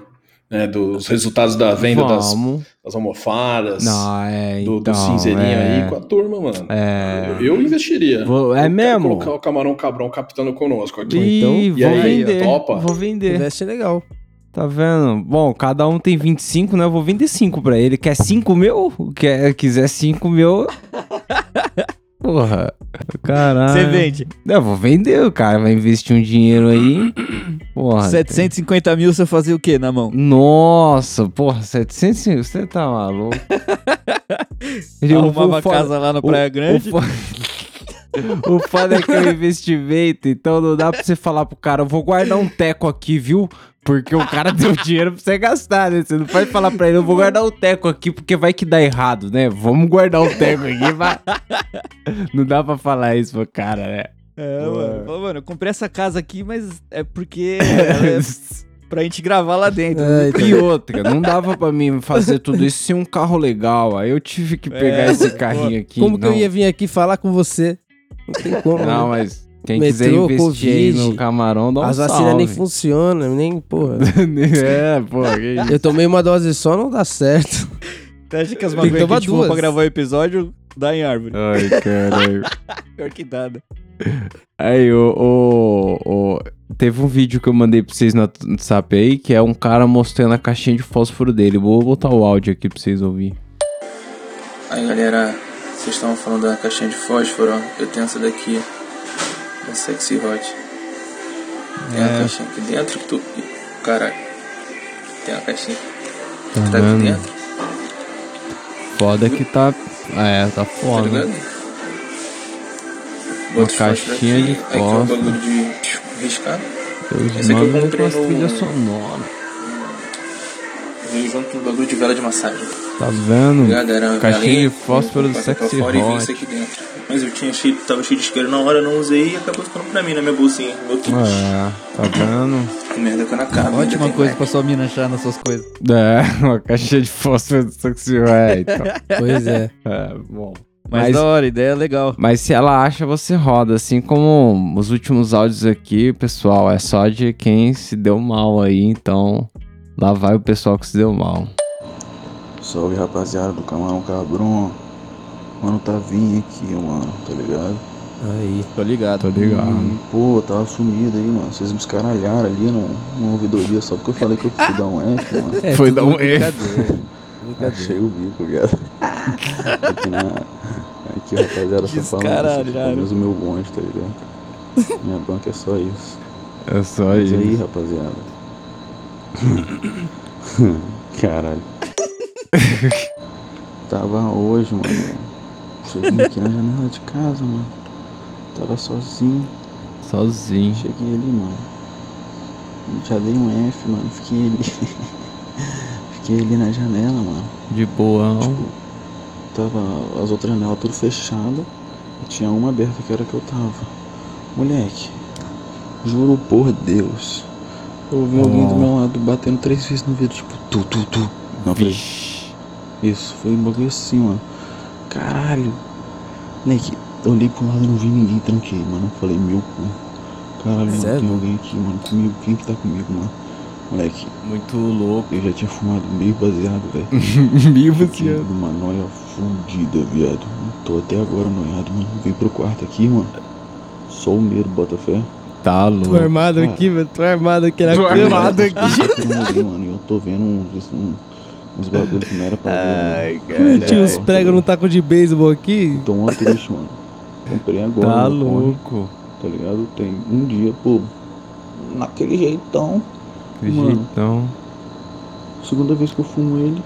né, dos resultados da venda das, das almofadas, Não, é, do, do então, cinzeirinho é. aí com a turma, mano. É. Eu, eu investiria. Vou- é Eu mesmo? colocar o camarão cabrão captando conosco aqui. Ih, e vou aí, vender. topa? Vou vender. Investe legal. Tá vendo? Bom, cada um tem 25, né? Eu vou vender 5 pra ele. Quer 5 mil? Quer, quiser 5 mil. [laughs] Porra. Caralho. Você vende. Eu vou vender, o cara vai investir um dinheiro aí. Porra. 750 mil você fazia o quê na mão? Nossa, porra, 700, você tá maluco? [laughs] O- Arrumava o foda- casa lá no o- Praia o Grande. fo- [laughs] O foda é que é um investimento, então não dá pra você falar pro cara, eu vou guardar um teco aqui, viu? Porque o cara [laughs] deu dinheiro pra você gastar, né? Você não pode falar pra ele, eu vou guardar um teco aqui, porque vai que dá errado, né? Vamos guardar um teco aqui, vai. [laughs] Não dá pra falar isso pro cara, né? É, mano. Mano, eu comprei essa casa aqui, mas é porque [laughs] é pra gente gravar lá dentro. É, e outra, não dava pra mim fazer tudo isso sem um carro legal. Aí eu tive que pegar É, esse pô, carrinho aqui. Como que eu não. ia vir aqui falar com você? Não tem como. Não, né? mas quem Metrô, quiser investir Covid, no camarão, dá um As vacinas nem funcionam, nem, porra. [laughs] é, pô, que isso. Eu tomei uma dose só, não dá certo. Você acha que as [laughs] Tem que a gente duas. pra gravar o episódio dá em árvore? Ai, caralho. [laughs] Pior que dá, né? Aí, o, o, o- Teve um vídeo que eu mandei pra vocês no WhatsApp aí, que é um cara mostrando a caixinha de fósforo dele. Vou botar o áudio aqui pra vocês ouvirem. Aí galera, vocês estavam falando da caixinha de fósforo, ó. Eu tenho essa daqui, da Sexy Hot. Tem É. a caixinha aqui dentro que tu. Caralho. Tem a caixinha Tá que tá aqui vendo? dentro, Foda que tá. É, tá tá foda. ligado? Uma caixinha aqui, de Aqui é fósforo. bagulho de riscar. Esse aqui eu comprei com no. sonoras. Veio junto no bagulho de vela de massagem. Tá vendo? Era Caixinha de fósforo do Sexy fora e Hot. isso aqui dentro. Mas eu tinha cheio, tava cheio de isqueiro na hora, eu não usei e acabou ficando pra mim na minha bolsinha. Meu. É, tá vendo? Que merda que eu na cara. ainda Ótima coisa pra sua mina achar nas suas coisas. É, [laughs] uma caixinha de fósforo do Sexy Hot. Então. [laughs] Pois é. É, bom. Mas, da hora, ideia é legal. Mas se ela acha, você roda. Assim como os últimos áudios aqui, pessoal, é só de quem se deu mal aí. Então, lá vai o pessoal que se deu mal. Salve rapaziada do Camarão Cabrão. Mano, tá vindo aqui, mano, tá ligado? Aí, tô ligado. Tô ligado. Hum, pô, tava sumido aí, mano. Vocês me escaralharam ali no, no ouvidoria só porque eu falei que eu fui dar um [laughs] F, mano. É, Foi dar um. Brincadeira. [laughs] Achei o bico, viado. Aqui na. Aqui, rapaziada, só falando. Pelo menos o meu bonde, tá ligado? Minha banca é só isso. É só Mas isso. aí, rapaziada. [laughs] Caralho. [laughs] Tava hoje, mano. Cheguei aqui na janela de casa, mano. Tava sozinho. Sozinho. Cheguei ali, mano. Já dei um F, mano. Fiquei ali. [laughs] Fiquei ali na janela, mano. De boão. Tava as outras janelas tudo fechadas. E tinha uma aberta que era que eu tava. Moleque, juro por Deus. Eu ouvi alguém do Oh. meu lado batendo três vezes no vidro, tipo, tu, tu, tu. Não, falei. Isso, foi um bagulho assim, mano. Caralho. Moleque, eu olhei pro lado e não vi ninguém, tranquei, mano. Falei, meu cu. Caralho, mano, tem alguém aqui, mano, comigo. Quem que tá comigo, mano? Moleque, Muito louco. eu já tinha fumado meio baseado, velho. [laughs] Meio baseado. numa noia fudida, viado. Tô até agora noiado, mano. Vem pro quarto aqui, mano. Só o medo, bota fé. Tá Tô louco. armado aqui, velho. Tô armado aqui na Tô cama. armado aqui. Mano. E eu tô vendo uns, uns, uns bagulho que não era pra ver, mano. Tinha uns pregos no taco de beisebol aqui. Tô mó triste, mano. Comprei agora. Tá louco. Tá ligado? Tem um dia, pô. Naquele jeitão. Que Mano. jeitão. Segunda vez que eu fumo ele.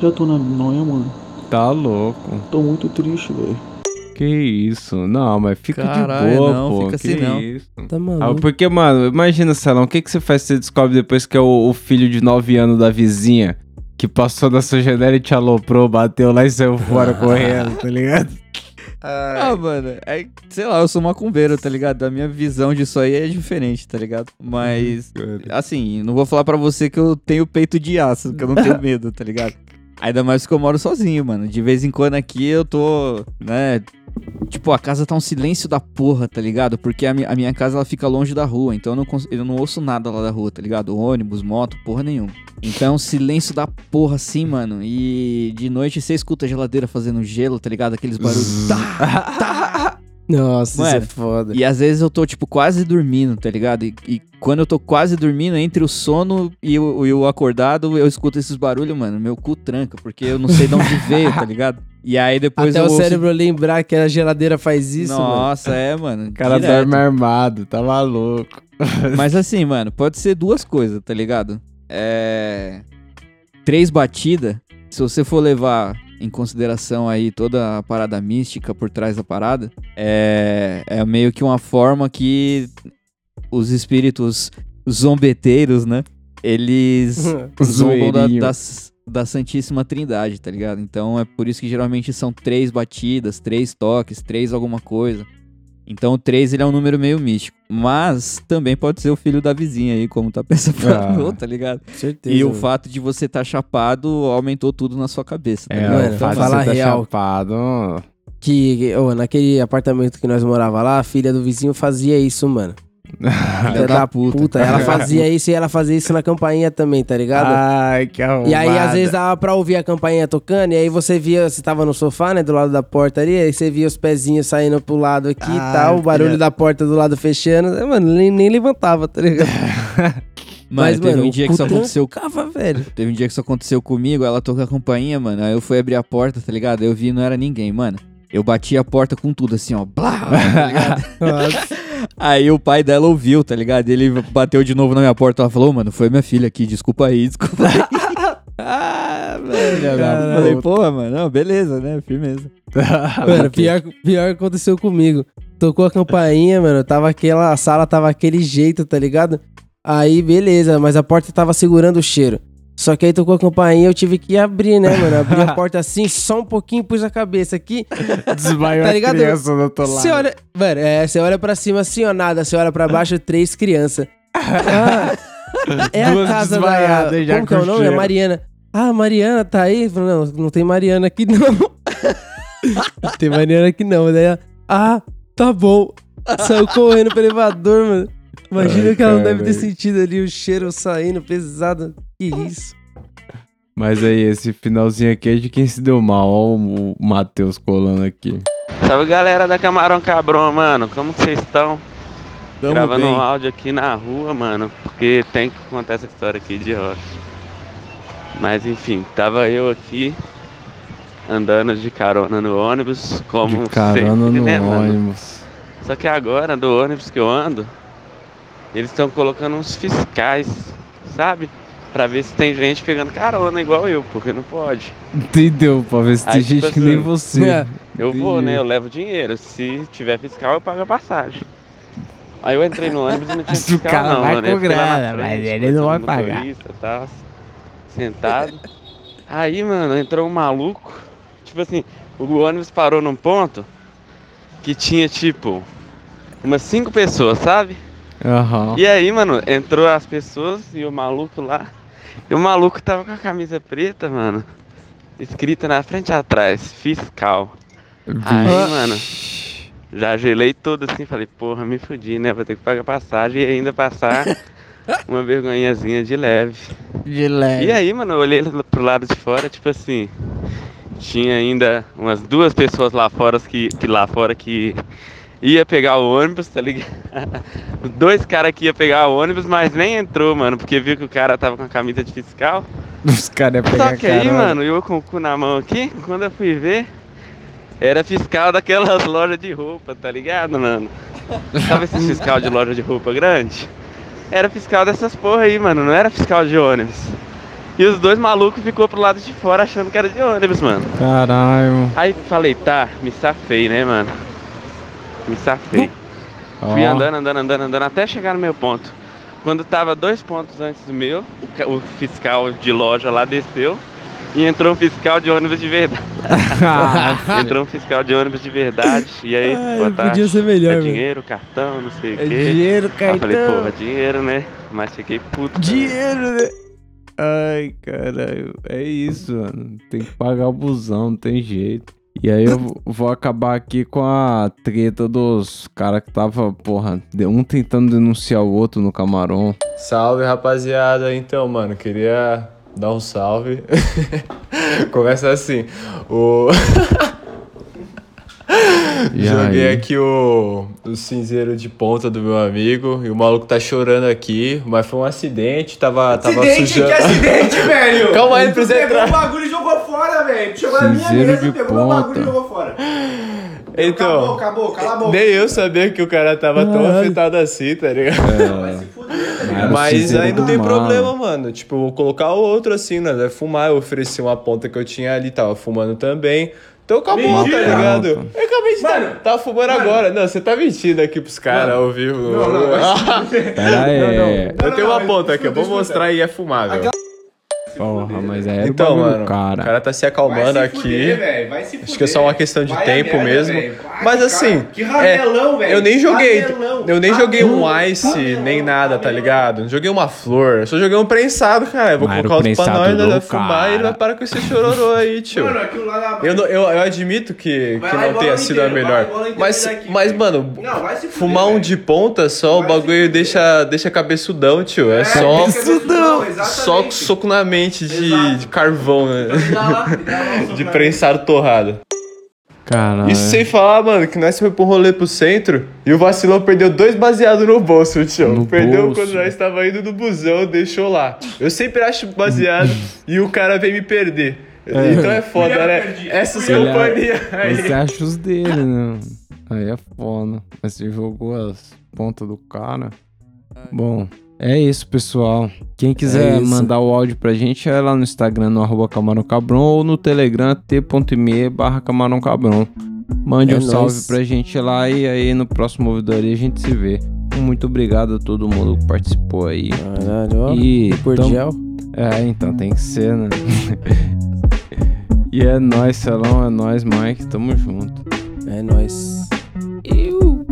Já tô na noia, mano. Tá louco. Tô muito triste, velho. Que isso? Não, mas fica Caralho, de boa, não, pô. fica que assim não. Isso? Tá Ah, maluco. porque, mano, imagina, Salão, o que, que você faz se você descobre depois que é o, o filho de 9 anos da vizinha que passou da sua janela e te aloprou, bateu lá e saiu fora [laughs] correndo, tá ligado? Ah, mano, é, sei lá, eu sou macumbeiro, tá ligado? A minha visão disso aí é diferente, tá ligado? Mas, assim, não vou falar pra você que eu tenho peito de aço, que eu não tenho [laughs] medo, tá ligado? Ainda mais que eu moro sozinho, mano. De vez em quando aqui eu tô, né? Tipo, a casa tá um silêncio da porra, tá ligado? Porque a, mi- a minha casa ela fica longe da rua, então eu não, eu não ouço nada lá da rua, tá ligado? Ônibus, moto, porra nenhuma. Então, é um silêncio da porra assim, mano. E de noite você escuta a geladeira fazendo gelo, tá ligado? Aqueles barulhos. Tá, tá. Nossa, isso Mano, é foda. E às vezes eu tô, tipo, quase dormindo, tá ligado? E, e quando eu tô quase dormindo, entre o sono e o, e o acordado, eu escuto esses barulhos, mano. Meu cu tranca, porque eu não sei de onde veio, tá ligado? E aí depois Até o ouço- cérebro lembrar que a geladeira faz isso, mano. Nossa, é, mano. O cara direto. dorme armado, tá maluco. [laughs] Mas assim, mano, pode ser duas coisas, tá ligado? É. Três batidas. Se você for levar em consideração aí toda a parada mística por trás da parada, é, é meio que uma forma que os espíritos zombeteiros, né? Eles [laughs] zombam da, das- da Santíssima Trindade, tá ligado? Então é por isso que geralmente são três batidas, três toques, três alguma coisa. Então o 3 ele é um número meio místico. Mas também pode ser o filho da vizinha aí, como tá [laughs] pensando, Ah. tá ligado? Certeza, E o mano. fato de você estar chapado aumentou tudo na sua cabeça. Tá É, ligado? o fato de fala você tá real. chapado. Que, ô, naquele apartamento que nós morava lá, a filha do vizinho fazia isso, mano. Filha da puta. Ela fazia isso e ela fazia isso na campainha também, tá ligado? Ai, que E aí, às vezes, dava pra ouvir a campainha tocando, e aí você via, você tava no sofá, né, do lado da porta ali, aí você via os pezinhos saindo pro lado aqui e tal, o barulho filha- da porta do lado fechando. É, Mano, nem, nem levantava, tá ligado? [laughs] Mano, teve um dia que isso aconteceu. trancava, velho. Teve um dia que isso aconteceu comigo, ela tocou a campainha, mano. Aí eu fui abrir a porta, tá ligado? Eu vi e não era ninguém, mano. Eu bati a porta com tudo, assim, ó. Blá, tá ligado? [laughs] Aí o pai dela ouviu, tá ligado? Ele bateu de novo na minha porta. Ela falou, "Ô, mano, foi minha filha aqui, desculpa aí, desculpa aí. [laughs] ah, velho. Eu falei, porra, mano, não, beleza, né? Firmeza. Mano, pior, pior que aconteceu comigo. Tocou a campainha, mano. Tava aquela. A sala tava aquele jeito, tá ligado? Aí, beleza, mas a porta tava segurando o cheiro. Só que aí tocou a campainha eu tive que abrir, né, mano? Abri a [laughs] porta assim, só um pouquinho, pus a cabeça aqui. Desmaiou tá a ligado? criança do outro Você lado. olha. Mano, é, você olha pra cima assim, ó, nada. Você olha pra baixo, três crianças. Ah, é a casa da. Como que é o nome? É. Mariana. Ah, Mariana tá aí? Não, não tem Mariana aqui não. não tem Mariana aqui não. Daí ela, ah, tá bom. Saiu correndo pro elevador, mano. Imagina Ai, que ela não deve ter sentido ali o cheiro saindo pesado. Que isso. Mas aí, esse finalzinho aqui é de quem se deu mal. Ó, o Matheus colando aqui. Salve galera da Camarão Cabrão, mano. Como vocês estão? Tamo Gravando bem. um áudio aqui na rua, mano. Porque tem que contar essa história aqui de rocha. Mas enfim, tava eu aqui andando de carona no ônibus, como De carona sempre, no né, mano? ônibus. Só que agora, do ônibus que eu ando, eles estão colocando uns fiscais, sabe? Pra ver se tem gente pegando carona igual eu, porque não pode. Entendeu? Pra ver se tem Aí, gente tipo que nem assim, você. é, Eu vou, né? Eu levo dinheiro. Se tiver fiscal, eu pago a passagem. Aí eu entrei no ônibus e não tinha Mas [laughs] o fiscal, cara não, vai mano. com grana, mas frente, ele não vai conversando com o pagar. Tá, sentado. Aí, mano, entrou um maluco. Tipo assim, o ônibus parou num ponto que tinha, tipo, umas cinco pessoas, sabe? Aham. E aí, mano, entrou as pessoas e o maluco lá. E o maluco tava com a camisa preta, mano. Escrita na frente e atrás, fiscal. Aí, Vixe. mano, já gelei todo assim, falei, porra, me fudi, né? Vou ter que pagar passagem e ainda passar [laughs] uma vergonhazinha de leve. De leve. E aí, mano, eu olhei pro lado de fora, tipo assim, tinha ainda umas duas pessoas lá fora que, que lá fora que ia pegar o ônibus, tá ligado? [laughs] Dois caras que ia pegar o ônibus, mas nem entrou, mano, porque viu que o cara tava com a camisa de fiscal. Os caras iam pegar Só que aí, carona. mano, eu com o cu na mão aqui, quando eu fui ver, era fiscal daquelas [laughs] lojas de roupa, tá ligado, mano? Sabe esses fiscal de loja de roupa grande? Era fiscal dessas porra aí, mano, não era fiscal de ônibus. E os dois malucos ficou pro lado de fora achando que era de ônibus, mano. Caralho. Aí falei, tá, me safei, né, mano? Me safei. Fui Ó. andando, andando, andando, andando até chegar no meu ponto. Quando tava dois pontos antes do meu, o ca- o fiscal de loja lá desceu e entrou um fiscal de ônibus de verdade. [laughs] entrou um fiscal de ônibus de verdade. E aí, Ai, boa tarde. podia ser melhor, É dinheiro, cartão, não sei o É quê. dinheiro, Aí eu falei, cartão. porra, dinheiro, né? Mas fiquei puto. Dinheiro, né? Ai, caralho. É isso, mano. Tem que pagar o busão, não tem jeito. E aí eu vou- acabar aqui com a treta dos caras que tava, porra, um tentando denunciar o outro no camarão. Salve rapaziada, então mano, queria dar um salve. [laughs] Começa assim, o. [laughs] [laughs] E Joguei aí? aqui o, o cinzeiro de ponta do meu amigo e o maluco tá chorando aqui, mas foi um acidente, tava, tava Acidente? sujando. Que acidente, [laughs] velho? Calma aí, precisa pegou entrar. o bagulho e jogou fora, velho. Chegou na minha mesa, pegou o bagulho ponta. e jogou fora. Então, Acabou, acabou, cala a boca. nem eu sabia que o cara tava tão afetado assim, tá ligado? É. Era o Mas aí não tem mal. problema, mano. Tipo, eu vou colocar outro assim, né? Vai fumar, eu ofereci uma ponta que eu tinha ali, tava fumando também. Então acabou, Mentira. tá ligado? Eu acabei de Mano, tava fumando agora. Não, você tá mentindo aqui pros caras ao vivo. Não, não, [laughs] mas- Pera aí. Eu tenho uma ponta aqui, eu vou mostrar e é fumável. Porra, mas é Então, mano, cara. o cara tá se acalmando Vai se aqui. fuder, vai se Acho fuder. que é só uma questão de Vai a tempo merda, mesmo. Vai, Mas assim, cara, que ramelão, é, velho. eu nem joguei, Ramelão. eu nem joguei um Ramelão. ice, Ramelão, nem nada, tá ligado? Não joguei uma flor, eu só joguei um prensado, cara. Eu vou Mas colocar o outro pra prensado nós, né? do Vai fumar e ele vai parar com esse chororô aí, tio. Mano, aquilo lá dá- Eu, não- eu, eu admito que, que não tenha sido a melhor. Mas, mas mano, fuder, fumar um de ponta só, o bagulho deixa, deixa cabeçudão, tio. É, só, cabeçudão, só soco na mente de, de carvão, né? Um [laughs] de prensado torrado. Caralho. Isso sem falar, mano, que nós foi pro rolê pro centro e o vacilão perdeu dois baseados no bolso, tio. No perdeu bolso. quando nós tava indo no busão, deixou lá. Eu sempre acho baseado [laughs] e o cara vem me perder. É. Então é foda, eu né? perdi, Essas companhias aí. Você acha os dele, né? Aí é foda. Mas você jogou as pontas do cara. Bom, é isso, pessoal. Quem quiser É mandar o áudio pra gente é lá no Instagram, no arroba Camarão Cabron, ou no Telegram, t.me barra Camarão Cabron. Mande É um salve nóis. pra gente lá e aí no próximo ouvidoria a gente se vê. Muito obrigado a todo mundo que participou aí. Caralho. E cordial. É, então tem que ser, né? [laughs] e é nóis, Celão, é nóis, Mike, tamo junto. É nóis. Eu.